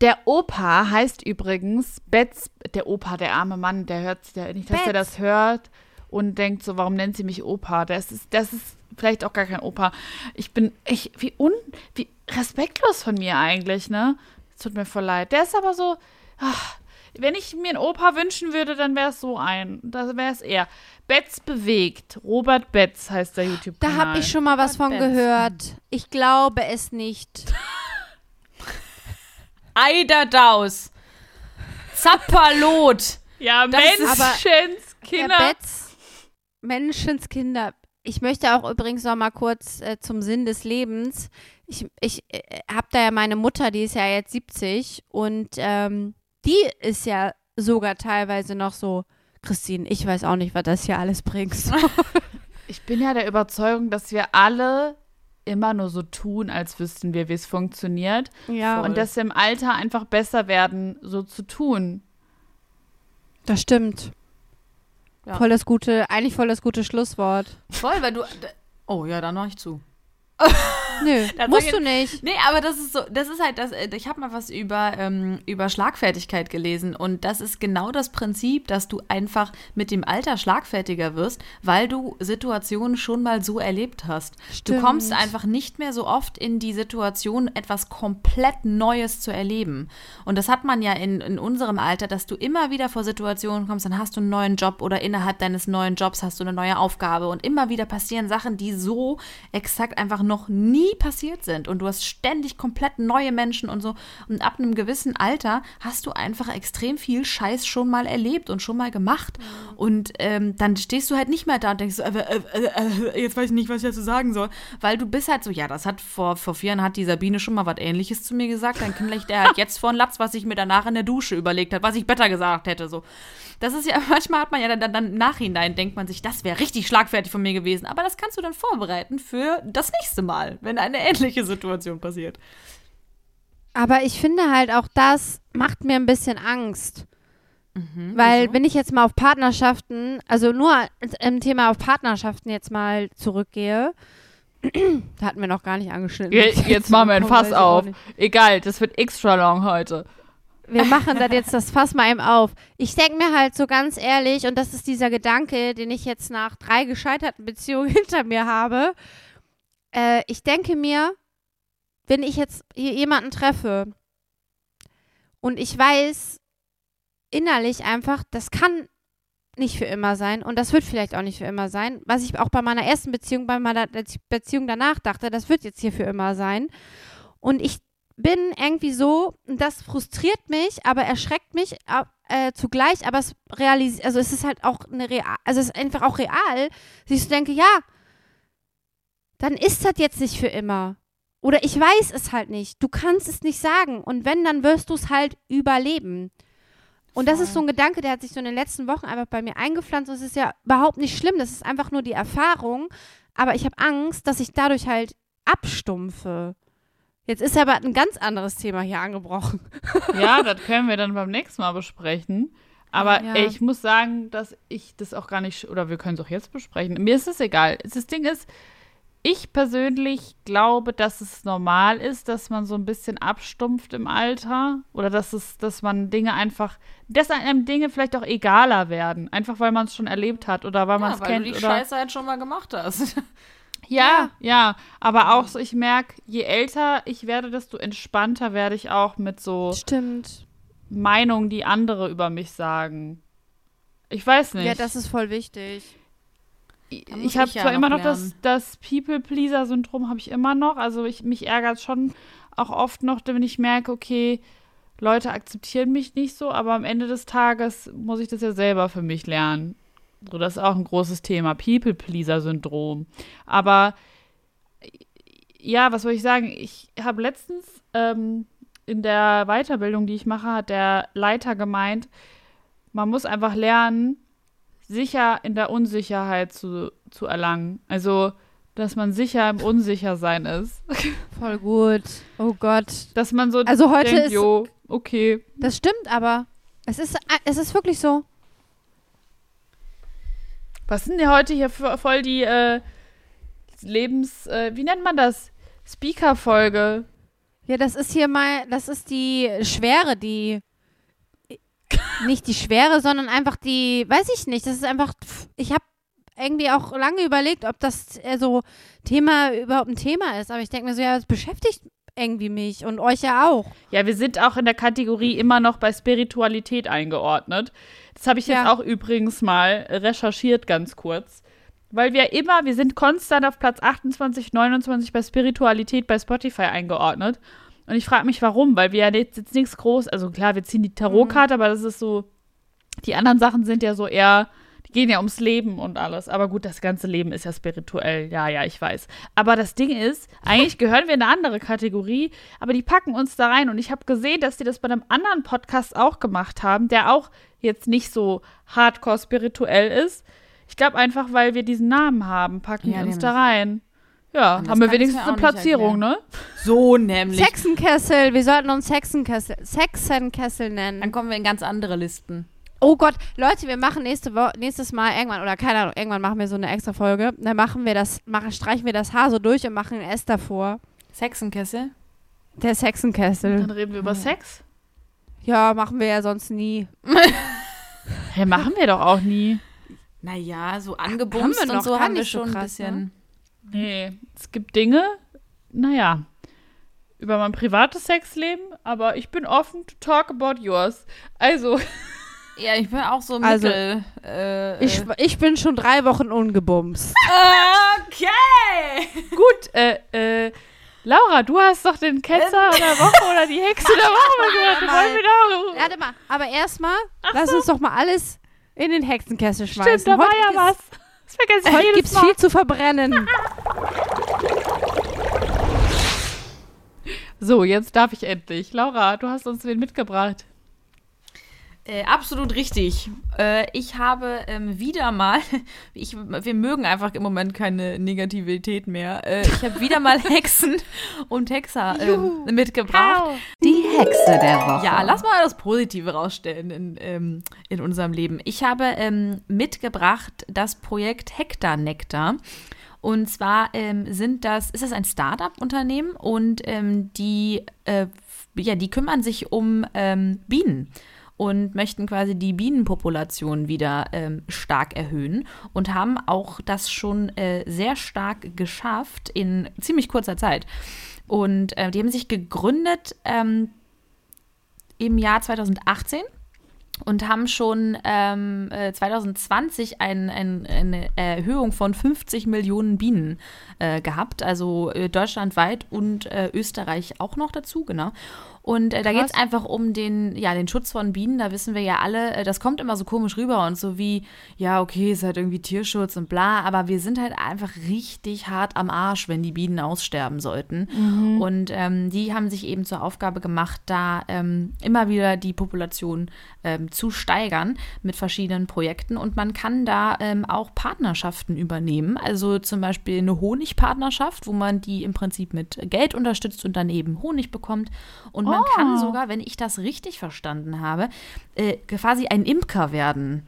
Der Opa heißt übrigens Betz, der Opa, der arme Mann, der hört der nicht, dass er Betz. das hört und denkt so, warum nennt sie mich Opa? Das ist, das ist vielleicht auch gar kein Opa. Ich bin, ich, wie un, wie respektlos von mir eigentlich, ne? Es tut mir voll leid. Der ist aber so, ach, wenn ich mir einen Opa wünschen würde, dann wäre es so ein. Das wäre es er. Betz bewegt. Robert Betz heißt der Da YouTube-Kanal. habe ich schon mal was von Benz. gehört. Ich glaube es nicht. Eiderdaus! Zapperlot! Ja, Das Menschenskinder. Betz, Menschenskinder. Ich möchte auch übrigens noch mal kurz äh, zum Sinn des Lebens. Ich, ich äh, habe da ja meine Mutter, die ist ja jetzt 70 und ähm, die ist ja sogar teilweise noch so, Christine, ich weiß auch nicht, was das hier alles bringt. Ich bin ja der Überzeugung, dass wir alle immer nur so tun, als wüssten wir, wie es funktioniert. ja, Und dass wir im Alter einfach besser werden, so zu tun. das stimmt. Ja. Voll das gute, eigentlich voll das gute Schlusswort. Voll, weil du. Oh ja, dann mach ich zu. Nö, musst du nicht. Nee, aber das ist so, das ist halt das, äh, ich habe mal was über, ähm, über Schlagfertigkeit gelesen und das ist genau das Prinzip, dass du einfach mit dem Alter schlagfertiger wirst, weil du Situationen schon mal so erlebt hast. Stimmt. Du kommst einfach nicht mehr so oft in die Situation, etwas komplett Neues zu erleben. Und das hat man ja in, in unserem Alter, dass du immer wieder vor Situationen kommst, dann hast du einen neuen Job oder innerhalb deines neuen Jobs hast du eine neue Aufgabe und immer wieder passieren Sachen, die so exakt einfach noch nie passiert sind. Und du hast ständig komplett neue Menschen und so. Und ab einem gewissen Alter hast du einfach extrem viel Scheiß schon mal erlebt und schon mal gemacht. Und ähm, dann stehst du halt nicht mehr da und denkst so, äh, äh, äh, äh, jetzt weiß ich nicht, was ich dazu sagen soll. Weil du bist halt so, ja, das hat vor, vor vier Jahren hat die Sabine schon mal was ähnliches zu mir gesagt. Dann kriegt der halt jetzt vor den Latz, was ich mir danach in der Dusche überlegt hat, was ich besser gesagt hätte. So. Das ist ja, manchmal hat man ja dann, dann, dann im Nachhinein, denkt man sich, das wäre richtig schlagfertig von mir gewesen. Aber das kannst du dann vorbereiten für das nächste Mal, wenn eine ähnliche Situation passiert. Aber ich finde halt auch das macht mir ein bisschen Angst. Mhm, Weil, wieso? wenn ich jetzt mal auf Partnerschaften, also nur im Thema auf Partnerschaften jetzt mal zurückgehe, da hatten wir noch gar nicht angeschnitten. Jetzt, jetzt machen wir ein Fass auf. Egal, das wird extra long heute. Wir machen das jetzt das Fass mal eben auf. Ich denke mir halt so ganz ehrlich, und das ist dieser Gedanke, den ich jetzt nach drei gescheiterten Beziehungen hinter mir habe. Äh, ich denke mir, wenn ich jetzt hier jemanden treffe und ich weiß innerlich einfach, das kann nicht für immer sein und das wird vielleicht auch nicht für immer sein, was ich auch bei meiner ersten Beziehung, bei meiner Beziehung danach dachte, das wird jetzt hier für immer sein. Und ich bin irgendwie so, das frustriert mich, aber erschreckt mich äh, zugleich, aber es realisiert, also es ist halt auch eine real, also es ist einfach auch real, dass ich so denke, ja, dann ist das jetzt nicht für immer. Oder ich weiß es halt nicht. Du kannst es nicht sagen. Und wenn, dann wirst du es halt überleben. Und das ist so ein Gedanke, der hat sich so in den letzten Wochen einfach bei mir eingepflanzt. Und es ist ja überhaupt nicht schlimm. Das ist einfach nur die Erfahrung. Aber ich habe Angst, dass ich dadurch halt abstumpfe. Jetzt ist aber ein ganz anderes Thema hier angebrochen. Ja, das können wir dann beim nächsten Mal besprechen. Aber Ja. ich muss sagen, dass ich das auch gar nicht, oder wir können es auch jetzt besprechen. Mir ist es egal. Das Ding ist, ich persönlich glaube, dass es normal ist, dass man so ein bisschen abstumpft im Alter. Oder dass es, dass man Dinge einfach, dass einem Dinge vielleicht auch egaler werden. Einfach weil man es schon erlebt hat oder weil man Ja, es weil kennt. du die oder Scheiße halt schon mal gemacht hast. Ja, ja, aber auch so, ich merke, je älter ich werde, desto entspannter werde ich auch mit so Stimmt. Meinungen, die andere über mich sagen. Ich weiß nicht. Ja, das ist voll wichtig. Ich habe ich ja zwar noch immer noch das, das People-Pleaser-Syndrom, habe ich immer noch. Also ich, mich ärgert schon auch oft noch, wenn ich merke, okay, Leute akzeptieren mich nicht so, aber am Ende des Tages muss ich das ja selber für mich lernen. So, das ist auch ein großes Thema, People-Pleaser-Syndrom. Aber ja, was soll ich sagen? Ich habe letztens ähm, in der Weiterbildung, die ich mache, hat der Leiter gemeint, man muss einfach lernen, sicher in der Unsicherheit zu, zu erlangen. Also, dass man sicher im Unsichersein ist. Voll gut. Oh Gott. Dass man so Also heute denkt, ist- jo, okay. Das stimmt aber. Es ist, es ist wirklich so. Was sind denn heute hier für, voll die äh, Lebens, äh, wie nennt man das? Speaker-Folge. Ja, das ist hier mal, das ist die Schwere, die. Nicht die Schwere, sondern einfach die, weiß ich nicht, das ist einfach, ich habe irgendwie auch lange überlegt, ob das äh, so Thema überhaupt ein Thema ist, aber ich denke mir so, ja, das beschäftigt irgendwie mich und euch ja auch. Ja, wir sind auch in der Kategorie immer noch bei Spiritualität eingeordnet. Das habe ich jetzt Ja. auch übrigens mal recherchiert, ganz kurz. Weil wir immer, wir sind konstant auf Platz 28, 29 bei Spiritualität bei Spotify eingeordnet. Und ich frage mich, warum, weil wir ja jetzt, jetzt nichts groß, also klar, wir ziehen die Tarotkarte, aber das ist so, die anderen Sachen sind ja so eher, die gehen ja ums Leben und alles. Aber gut, das ganze Leben ist ja spirituell, ja, ja, ich weiß. Aber das Ding ist, eigentlich gehören wir in eine andere Kategorie, aber die packen uns da rein. Und ich habe gesehen, dass die das bei einem anderen Podcast auch gemacht haben, der auch jetzt nicht so hardcore spirituell ist. Ich glaube einfach, weil wir diesen Namen haben, packen Ja, die uns da rein. Ja, haben wir wenigstens eine Platzierung, ne? So nämlich. Sexenkessel, wir sollten uns Sexenkessel, Sexenkessel nennen. Dann kommen wir in ganz andere Listen. Oh Gott, Leute, wir machen nächste nächstes Mal irgendwann, oder keine Ahnung, irgendwann machen wir so eine extra Folge. Dann machen wir das, machen, streichen wir das Haar so durch und machen ein S davor. Sexenkessel? Der Dann Sexenkessel. reden wir über Sex. Ja, machen wir ja sonst nie. Hä, machen wir doch auch nie. Naja, so angebumst und so haben wir schon ein krass, ne? Nee, es gibt Dinge, naja, über mein privates Sexleben, aber ich bin offen to talk about yours. Also, Ja, ich bin auch so Also, mittel. äh, Ich, ich bin schon drei Wochen ungebumst. Okay! gut, äh, äh, Laura, du hast doch den Ketzer der Woche oder die Hexe der Woche gehört. Wir wollen wieder. Warte mal, aber erstmal, lass uns doch mal alles in den Hexenkessel schmeißen. Stimmt, da war Heute ja was. Das vergesse ich Heute gibt's Mal. viel zu verbrennen. So, jetzt darf ich endlich. Laura, du hast uns wen mitgebracht. Äh, absolut richtig. Äh, ich habe ähm, wieder mal, ich, wir mögen einfach im Moment keine Negativität mehr. Äh, ich habe wieder mal Hexen und Hexer ähm, mitgebracht. Die Hexe der Woche. Ja, lass mal das Positive rausstellen in, ähm, in unserem Leben. Ich habe ähm, mitgebracht das Projekt Hektar Nektar. Und zwar ähm, sind das, ist das ein Startup-Unternehmen und ähm, die, äh, ja, die kümmern sich um Bienen und möchten quasi die Bienenpopulation wieder ähm, stark erhöhen und haben auch das schon äh, sehr stark geschafft in ziemlich kurzer Zeit. Und äh, die haben sich gegründet ähm, im Jahr 2018 und haben schon ähm, äh, 2020 ein, ein, eine Erhöhung von 50 Millionen Bienen äh, gehabt, also äh, deutschlandweit und äh, Österreich auch noch dazu, genau. Und äh, da geht es einfach um den, ja, den Schutz von Bienen. Da wissen wir ja alle, äh, das kommt immer so komisch rüber und so wie, ja, okay, ist halt irgendwie Tierschutz und bla, aber wir sind halt einfach richtig hart am Arsch, wenn die Bienen aussterben sollten. Und ähm, die haben sich eben zur Aufgabe gemacht, da ähm, immer wieder die Population ähm, zu steigern mit verschiedenen Projekten. Und man kann da ähm, auch Partnerschaften übernehmen. Also zum Beispiel eine Honigpartnerschaft, wo man die im Prinzip mit Geld unterstützt und dann eben Honig bekommt. Und man Oh. kann sogar, wenn ich das richtig verstanden habe, äh, quasi ein Imker werden.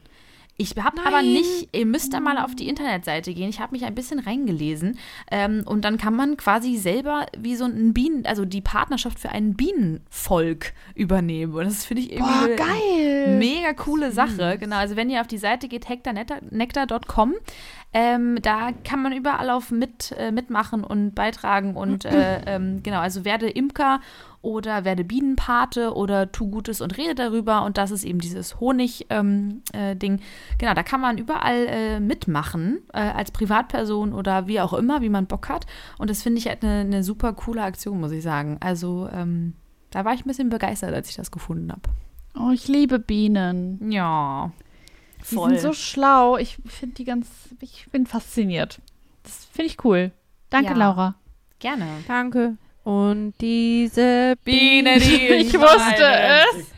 Ich habe aber nicht, ihr müsst da mal auf die Internetseite gehen. Ich habe mich ein bisschen reingelesen. Ähm, und dann kann man quasi selber wie so ein Bienen, also die Partnerschaft für ein Bienenvolk übernehmen. Und das finde ich irgendwie Boah, eine mega coole Sache. Genau, also wenn ihr auf die Seite geht, hektarnektar.com, ähm, da kann man überall auf mit, äh, mitmachen und beitragen. Und äh, ähm, genau, also werde Imker oder werde Bienenpate oder tu Gutes und rede darüber. Und das ist eben dieses Honig-Ding. Ähm, äh, Ding. genau, da kann man überall äh, mitmachen, äh, als Privatperson oder wie auch immer, wie man Bock hat. Und das finde ich halt eine eine super coole Aktion, muss ich sagen. Also ähm, da war ich ein bisschen begeistert, als ich das gefunden habe. Oh, ich liebe Bienen. Ja. Die sind so schlau. Ich finde die ganz, ich bin fasziniert. Das finde ich cool. Danke, Ja. Laura. Gerne. Danke. Und diese Biene, die Ich wusste es.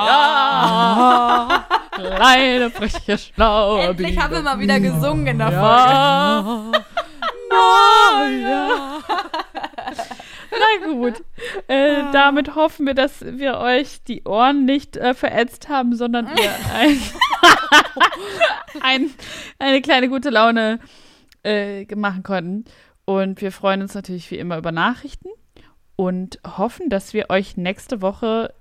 Ja. Kleine, freche, schlaue Endlich Biene. haben wir mal wieder gesungen in der Folge. Ja. Na gut. Äh, damit hoffen wir, dass wir euch die Ohren nicht äh, verätzt haben, sondern ihr ein, ein, eine kleine gute Laune äh, machen konnten. Und wir freuen uns natürlich wie immer über Nachrichten und hoffen, dass wir euch nächste Woche,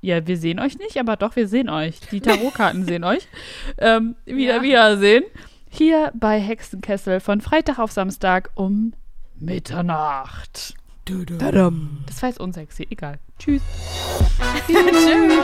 ja, wir sehen euch nicht, aber doch, wir sehen euch. Die Tarotkarten sehen euch. Ähm, wieder Ja. wiedersehen. Hier bei Hexenkessel von Freitag auf Samstag um Mitternacht. Das war jetzt unsexy, egal. Tschüss. Tschüss.